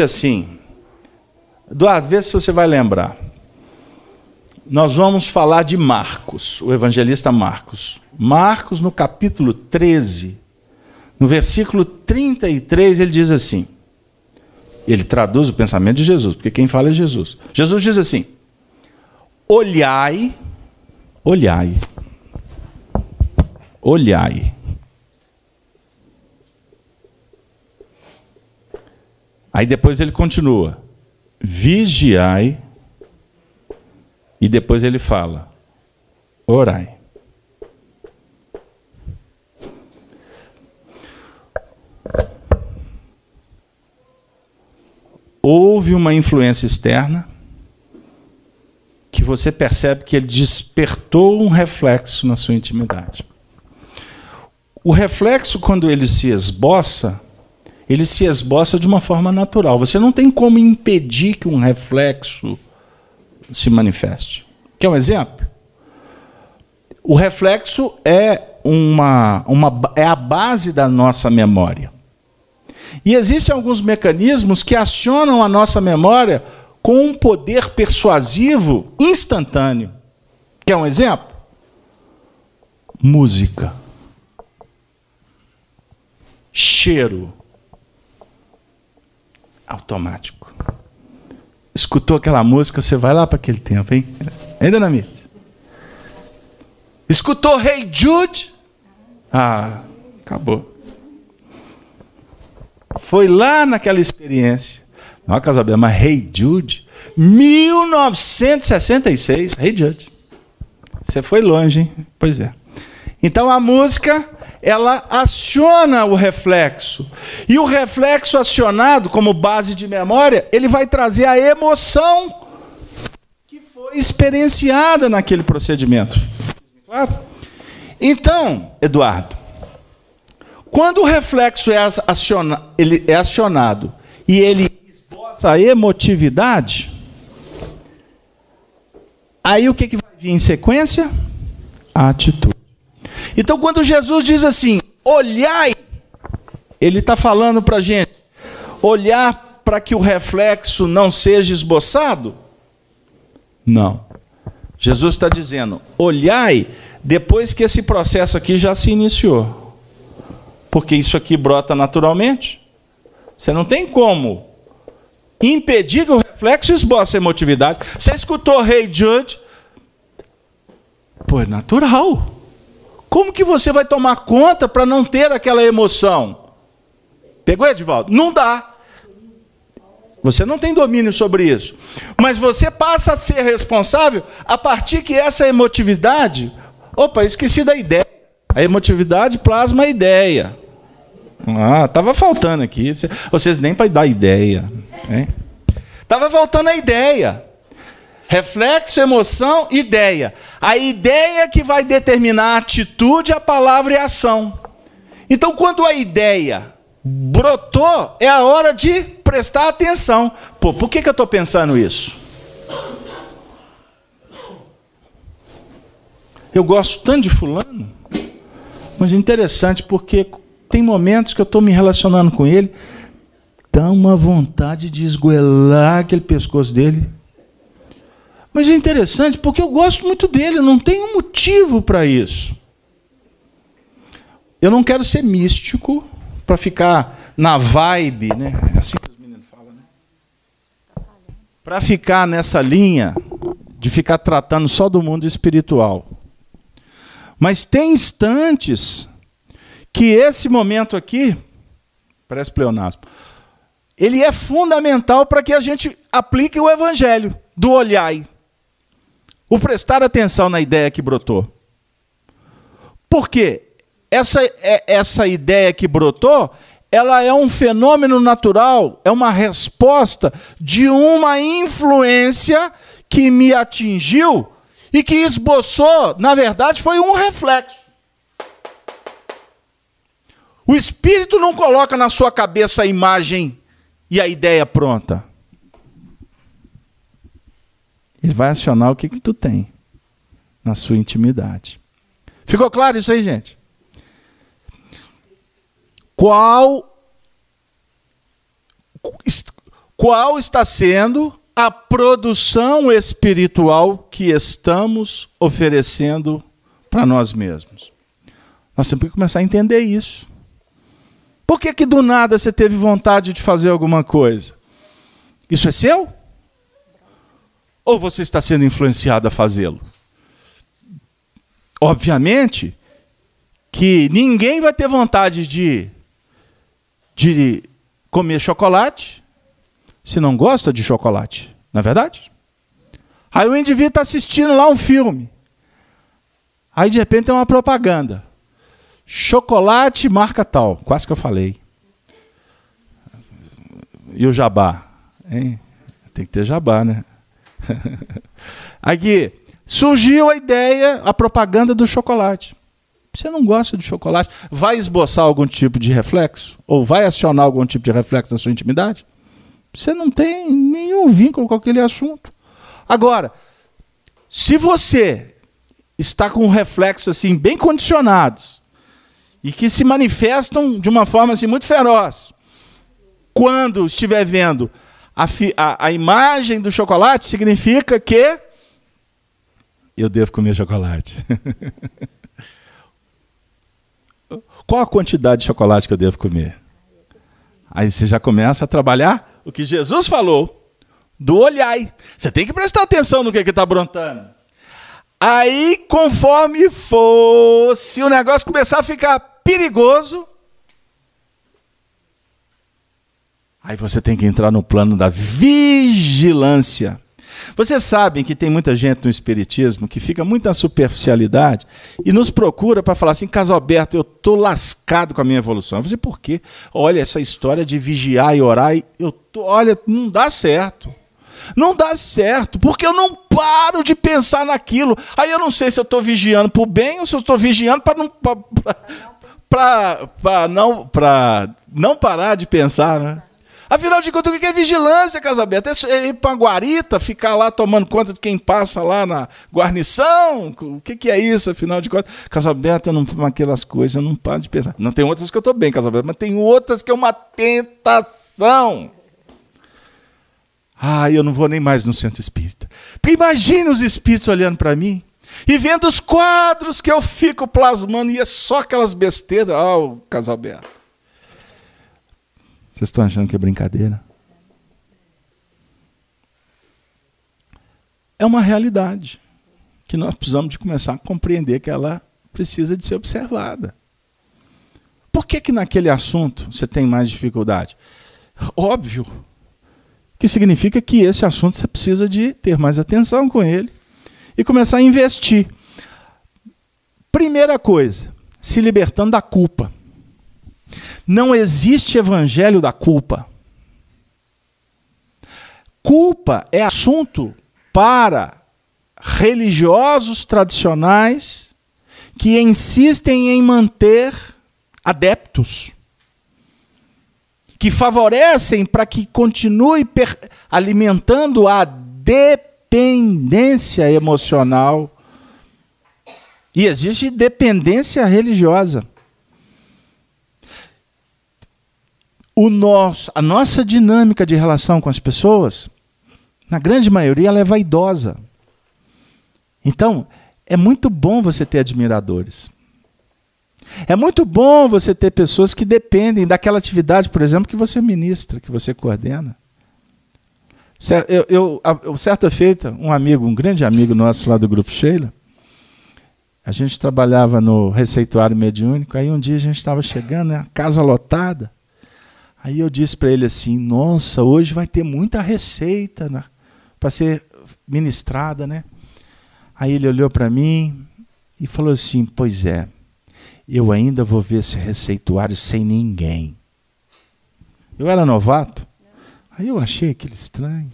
Assim, Eduardo, vê se você vai lembrar. Nós vamos falar de Marcos, o evangelista Marcos. Marcos, no capítulo 13, no versículo 33, ele diz assim: ele traduz o pensamento de Jesus, porque quem fala é Jesus. Jesus diz assim: olhai, olhai, olhai. Aí depois ele continua: vigiai, e depois ele fala: orai. houve uma influência externa que você percebe que ele despertou um reflexo na sua intimidade. O reflexo, quando ele se esboça, ele se esboça de uma forma natural. Você não tem como impedir que um reflexo se manifeste. Quer um exemplo? O reflexo é, uma, uma, é a base da nossa memória. E existem alguns mecanismos que acionam a nossa memória com um poder persuasivo instantâneo. Quer um exemplo? Música. Cheiro. Automático. Escutou aquela música, você vai lá para aquele tempo, hein? Ainda na mita. Escutou Hey Jude? Ah, acabou. Foi lá naquela experiência. Não, Casabel, mas Hey Jude, 1966, Hey Jude. Você foi longe, hein? Pois é. Então a música, ela aciona o reflexo. E o reflexo acionado como base de memória, ele vai trazer a emoção que foi experienciada naquele procedimento. Claro? Então, Eduardo, quando o reflexo é, aciona, ele é acionado e ele esboça a emotividade, aí o que, que vai vir em sequência? A atitude. Então, quando Jesus diz assim, olhai, ele está falando para a gente, olhar para que o reflexo não seja esboçado? Não. Jesus está dizendo, olhai depois que esse processo aqui já se iniciou porque isso aqui brota naturalmente. Você não tem como impedir que o reflexo esboce a emotividade. Você escutou Rei hey Jude? Pô, é natural. Como que você vai tomar conta para não ter aquela emoção? Pegou, Edvaldo? Não dá. Você não tem domínio sobre isso. Mas você passa a ser responsável a partir que essa emotividade. Opa, esqueci da ideia. A emotividade plasma a ideia. Ah, tava faltando aqui. Vocês nem para dar ideia. Hein? Tava faltando a ideia. Reflexo, emoção, ideia. A ideia que vai determinar a atitude, a palavra e a ação. Então, quando a ideia brotou, é a hora de prestar atenção. Pô, por que, que eu estou pensando isso? Eu gosto tanto de fulano, mas é interessante porque tem momentos que eu estou me relacionando com ele, dá uma vontade de esgoelar aquele pescoço dele. Mas é interessante porque eu gosto muito dele, não tem um motivo para isso. Eu não quero ser místico para ficar na vibe, né? É assim que os meninos falam, né? Para ficar nessa linha de ficar tratando só do mundo espiritual. Mas tem instantes que esse momento aqui, parece pleonasmo, ele é fundamental para que a gente aplique o evangelho do olhai. O prestar atenção na ideia que brotou. Por quê? Essa, é, essa ideia que brotou, ela é um fenômeno natural, é uma resposta de uma influência que me atingiu e que esboçou, na verdade, foi um reflexo. O Espírito não coloca na sua cabeça a imagem e a ideia pronta. Ele vai acionar o que, que tu tem na sua intimidade. Ficou claro isso aí, gente? Qual qual está sendo a produção espiritual que estamos oferecendo para nós mesmos. Nós temos que começar a entender isso. Por que, que do nada você teve vontade de fazer alguma coisa? Isso é seu? Ou você está sendo influenciado a fazê-lo? Obviamente que ninguém vai ter vontade de, de comer chocolate se não gosta de chocolate, não é verdade? Aí o indivíduo está assistindo lá um filme. Aí de repente tem uma propaganda. Chocolate marca tal. Quase que eu falei. E o jabá? Hein? Tem que ter jabá, né? Aqui, surgiu a ideia, a propaganda do chocolate. Você não gosta de chocolate? Vai esboçar algum tipo de reflexo? Ou vai acionar algum tipo de reflexo na sua intimidade? Você não tem nenhum vínculo com aquele assunto. Agora, se você está com reflexos assim bem condicionados e que se manifestam de uma forma assim muito feroz, quando estiver vendo a, a, a imagem do chocolate, significa que eu devo comer chocolate. Qual a quantidade de chocolate que eu devo comer? Aí você já começa a trabalhar o que Jesus falou do olhai. Você tem que prestar atenção no que está brontando. Aí, conforme fosse o negócio começar a ficar perigoso, aí você tem que entrar no plano da vigilância. Vocês sabem que tem muita gente no Espiritismo que fica muito na superficialidade e nos procura para falar assim, caso aberto, eu estou lascado com a minha evolução. Eu vou dizer, por quê? Olha, essa história de vigiar e orar, eu tô, olha, não dá certo. Não dá certo, porque eu não paro de pensar naquilo. Aí eu não sei se eu estou vigiando para o bem ou se eu estou vigiando para não, para não, não parar de pensar, né? Afinal de contas, o que é vigilância, Casa Aberta? É ir para a guarita, ficar lá tomando conta de quem passa lá na guarnição? O que, é isso, afinal de contas? Casa Aberta, não, aquelas coisas, eu não paro de pensar. Não tem outras que eu estou bem, Casa Aberta, mas tem outras que é uma tentação. Ah, eu não vou nem mais no centro espírita. Imagine os espíritos olhando para mim e vendo os quadros que eu fico plasmando e é só aquelas besteiras. Ah, oh, Casalberto. Vocês estão achando que é brincadeira? É uma realidade que nós precisamos de começar a compreender que ela precisa de ser observada. Por que, que naquele assunto você tem mais dificuldade? Óbvio que significa que esse assunto você precisa de ter mais atenção com ele e começar a investir. Primeira coisa, se libertando da culpa. Não existe evangelho da culpa. Culpa é assunto para religiosos tradicionais que insistem em manter adeptos, que favorecem para que continue alimentando a dependência emocional. E existe dependência religiosa. O nosso, a nossa dinâmica de relação com as pessoas, na grande maioria, ela é vaidosa. Então, é muito bom você ter admiradores. É muito bom você ter pessoas que dependem daquela atividade, por exemplo, que você ministra, que você coordena. Eu, eu, eu, certa feita, um amigo, um grande amigo nosso lá do Grupo Sheila, a gente trabalhava no receituário mediúnico, aí um dia a gente estava chegando, né, casa lotada, Aí eu disse para ele assim: Nossa, hoje vai ter muita receita né, para ser ministrada, né? Aí ele olhou para mim e falou assim: Pois é, eu ainda vou ver esse receituário sem ninguém. Eu era novato, aí eu achei aquele estranho.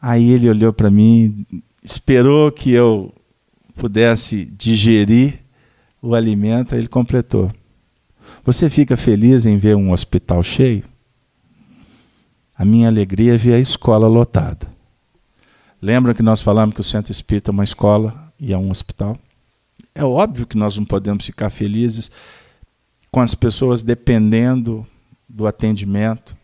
Aí ele olhou para mim, esperou que eu pudesse digerir o alimento, aí ele completou. Você fica feliz em ver um hospital cheio? A minha alegria é ver a escola lotada. Lembram que nós falamos que o centro espírita é uma escola e é um hospital? É óbvio que nós não podemos ficar felizes com as pessoas dependendo do atendimento,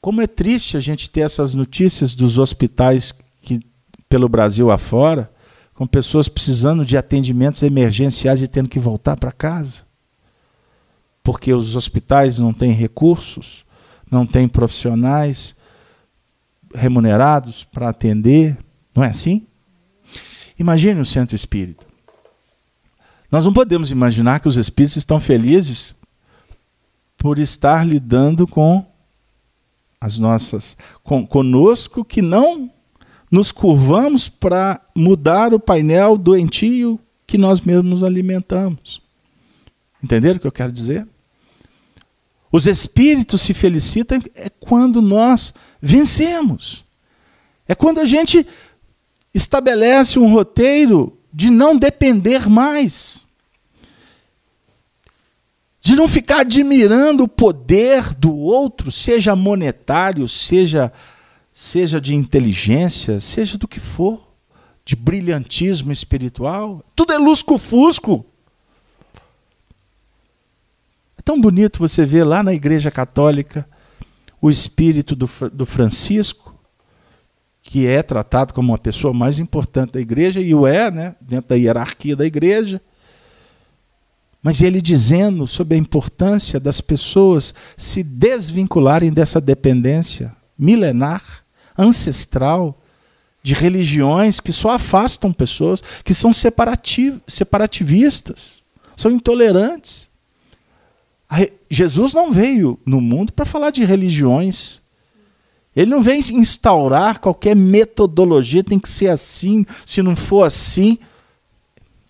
como é triste a gente ter essas notícias dos hospitais que, pelo Brasil afora, com pessoas precisando de atendimentos emergenciais e tendo que voltar para casa. Porque os hospitais não têm recursos, não têm profissionais remunerados para atender. Não é assim? Imagine o centro espírita. Nós não podemos imaginar que os espíritos estão felizes por estar lidando com as nossas com, conosco que não nos curvamos para mudar o painel doentio que nós mesmos alimentamos. Entenderam o que eu quero dizer? Os espíritos se felicitam é quando nós vencemos. É quando a gente estabelece um roteiro de não depender mais. De não ficar admirando o poder do outro, seja monetário, seja seja de inteligência, seja do que for, de brilhantismo espiritual. Tudo é lusco-fusco. É tão bonito você ver lá na Igreja Católica o espírito do, do Francisco, que é tratado como uma pessoa mais importante da igreja, e o é, né, dentro da hierarquia da igreja. Mas ele dizendo sobre a importância das pessoas se desvincularem dessa dependência milenar, ancestral, de religiões que só afastam pessoas, que são separativistas, são intolerantes. Jesus não veio no mundo para falar de religiões ele não vem instaurar qualquer metodologia, tem que ser assim, se não for assim.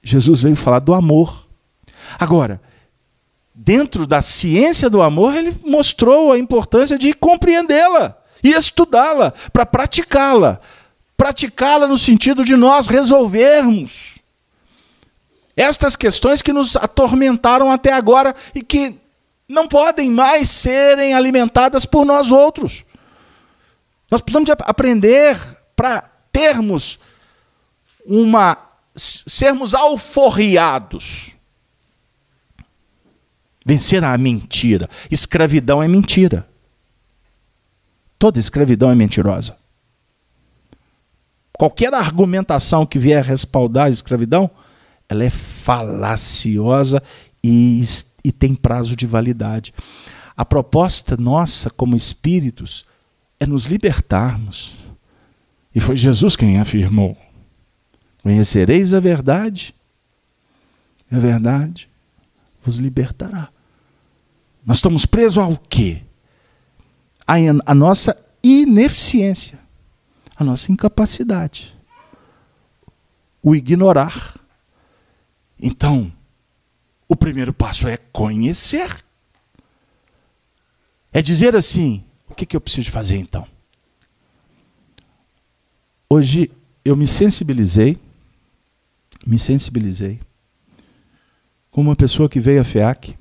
Jesus veio falar do amor. Agora, dentro da ciência do amor, ele mostrou a importância de compreendê-la e estudá-la para praticá-la. Praticá-la no sentido de nós resolvermos estas questões que nos atormentaram até agora e que não podem mais serem alimentadas por nós outros. Nós precisamos de aprender para termos uma sermos alforriados. Vencer a mentira. Escravidão é mentira. Toda escravidão é mentirosa. Qualquer argumentação que vier respaldar a escravidão, ela é falaciosa e, e tem prazo de validade. A proposta nossa como espíritos é nos libertarmos. E foi Jesus quem afirmou: Conhecereis a verdade, e a verdade vos libertará. Nós estamos presos ao quê? A, a nossa ineficiência, a nossa incapacidade, o ignorar. Então, o primeiro passo é conhecer. É dizer assim: o que, que eu preciso fazer então? Hoje eu me sensibilizei, me sensibilizei, com uma pessoa que veio à FEAC.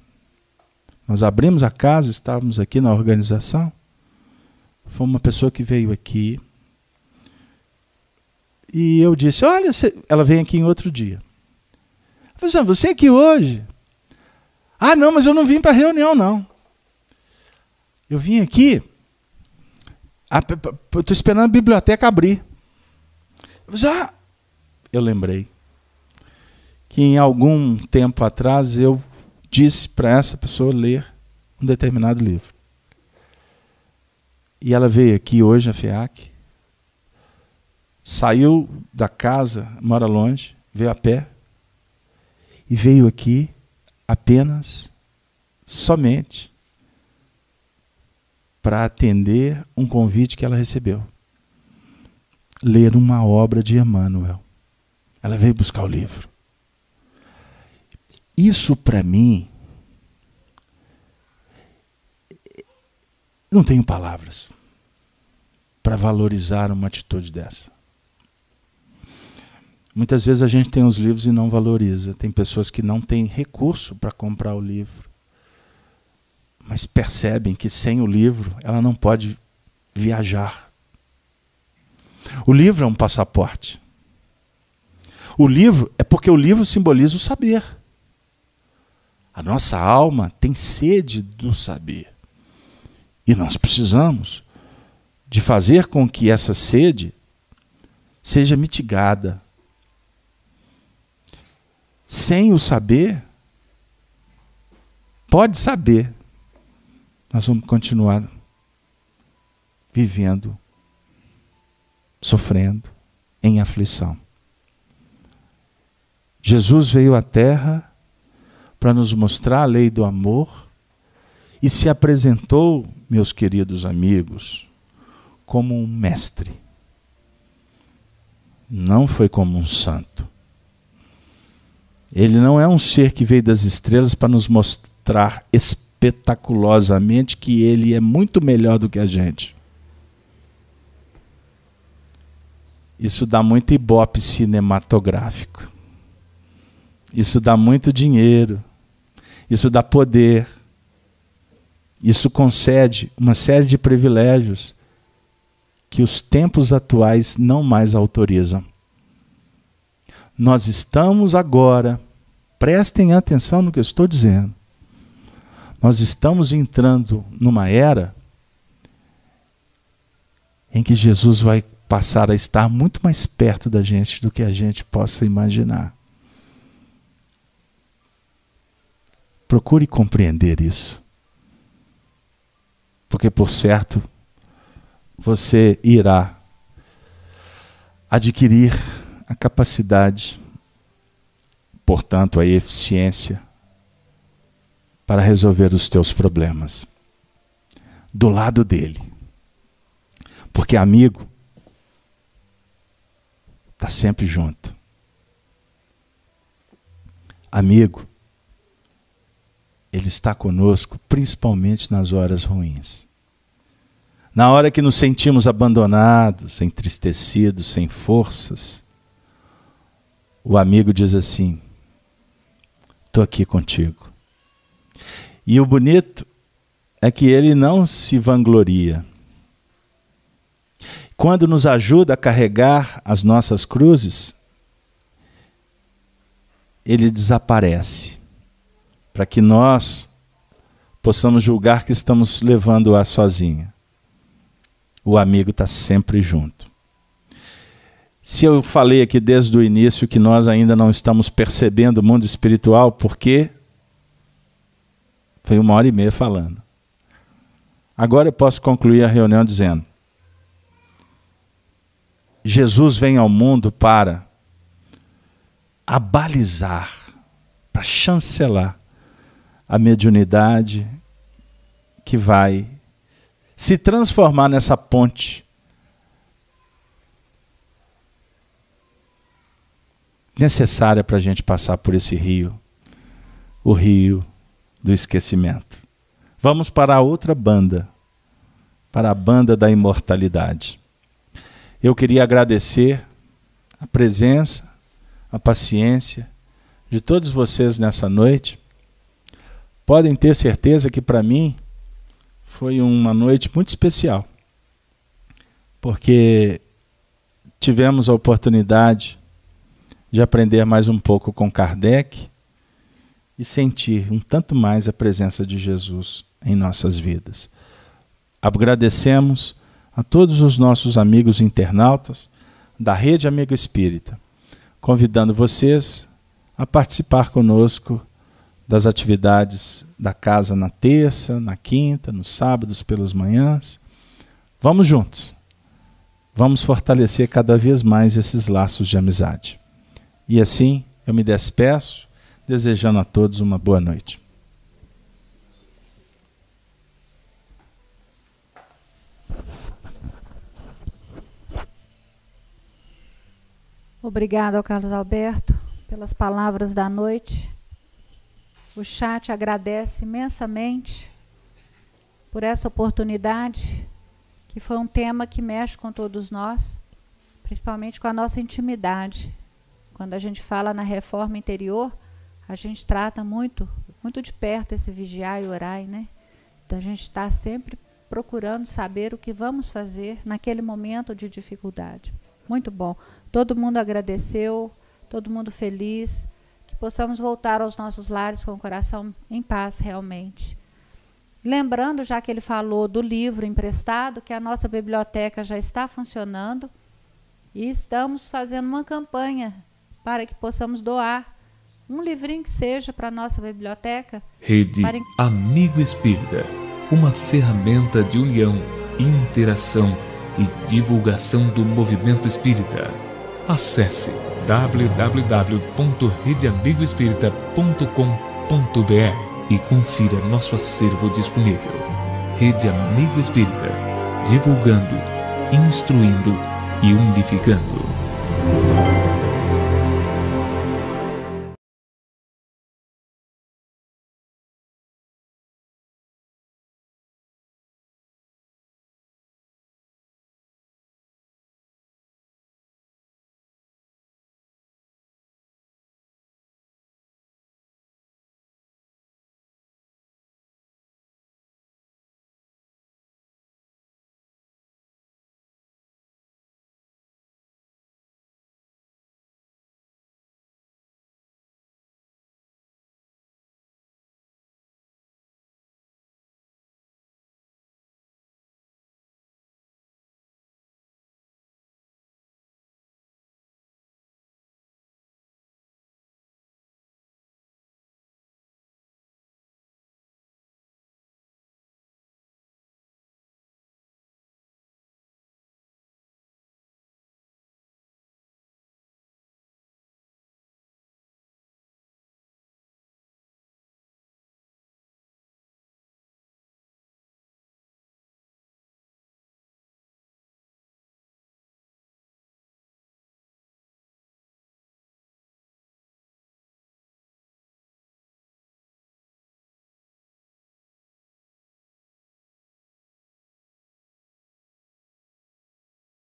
Nós abrimos a casa, estávamos aqui na organização. Foi uma pessoa que veio aqui. E eu disse: Olha, ela vem aqui em outro dia. Eu falei, assim, ah, você aqui hoje? Ah, não, mas eu não vim para a reunião, não. Eu vim aqui Estou esperando a biblioteca abrir. Já. Eu lembrei que em algum tempo atrás eu disse para essa pessoa ler um determinado livro. E ela veio aqui hoje, a FEAC, saiu da casa, mora longe, veio a pé, e veio aqui apenas, somente, para atender um convite que ela recebeu. Ler uma obra de Emmanuel. Ela veio buscar o livro. Isso para mim não tenho palavras para valorizar uma atitude dessa. Muitas vezes a gente tem os livros e não valoriza. Tem pessoas que não têm recurso para comprar o livro mas percebem que sem o livro ela não pode viajar. O livro é um passaporte. O livro é porque o livro simboliza o saber. A nossa alma tem sede do saber. E nós precisamos de fazer com que essa sede seja mitigada. Sem o saber, pode saber, nós vamos continuar vivendo, sofrendo, em aflição. Jesus veio à Terra para nos mostrar a lei do amor e se apresentou, meus queridos amigos, como um mestre. Não foi como um santo. Ele não é um ser que veio das estrelas para nos mostrar espetaculosamente que ele é muito melhor do que a gente. Isso dá muito ibope cinematográfico. Isso dá muito dinheiro. Isso dá poder. Isso concede uma série de privilégios que os tempos atuais não mais autorizam. Nós estamos agora, prestem atenção no que eu estou dizendo, nós estamos entrando numa era em que Jesus vai passar a estar muito mais perto da gente do que a gente possa imaginar. Procure compreender isso. Porque, por certo, você irá adquirir a capacidade, portanto, a eficiência para resolver os teus problemas do lado dele. Porque amigo está sempre junto. Amigo, ele está conosco principalmente nas horas ruins. Na hora que nos sentimos abandonados, entristecidos, sem forças, o amigo diz assim: Estou aqui contigo. E o bonito é que ele não se vangloria. Quando nos ajuda a carregar as nossas cruzes, ele desaparece, para que nós possamos julgar que estamos levando-a sozinha. O amigo está sempre junto. Se eu falei aqui desde o início que nós ainda não estamos percebendo o mundo espiritual, porque foi uma hora e meia falando. Agora eu posso concluir a reunião dizendo: Jesus vem ao mundo para abalizar, para chancelar a mediunidade que vai se transformar nessa ponte necessária para a gente passar por esse rio, o rio do esquecimento. Vamos para a outra banda, para a banda da imortalidade. Eu queria agradecer a presença, a paciência de todos vocês nessa noite. Podem ter certeza que para mim foi uma noite muito especial, porque tivemos a oportunidade de aprender mais um pouco com Kardec e sentir um tanto mais a presença de Jesus em nossas vidas. Agradecemos a todos os nossos amigos internautas da Rede Amigo Espírita, convidando vocês a participar conosco das atividades da casa na terça, na quinta, nos sábados pelas manhãs. Vamos juntos. Vamos fortalecer cada vez mais esses laços de amizade. E assim eu me despeço desejando a todos uma boa noite. Obrigado ao Carlos Alberto pelas palavras da noite. O chat agradece imensamente por essa oportunidade, que foi um tema que mexe com todos nós, principalmente com a nossa intimidade. Quando a gente fala na reforma interior, a gente trata muito, muito de perto esse vigiar e orar, né? Então a gente está sempre procurando saber o que vamos fazer naquele momento de dificuldade. Muito bom. Todo mundo agradeceu, todo mundo feliz, que possamos voltar aos nossos lares com o coração em paz realmente. Lembrando, já que ele falou do livro emprestado, que a nossa biblioteca já está funcionando e estamos fazendo uma campanha para que possamos doar um livrinho que seja para a nossa biblioteca. Rede para... Amigo Espírita, uma ferramenta de união, interação e divulgação do movimento espírita. Acesse www.redeamigoespírita.com.br e confira nosso acervo disponível. Rede Amigo Espírita, divulgando, instruindo e unificando.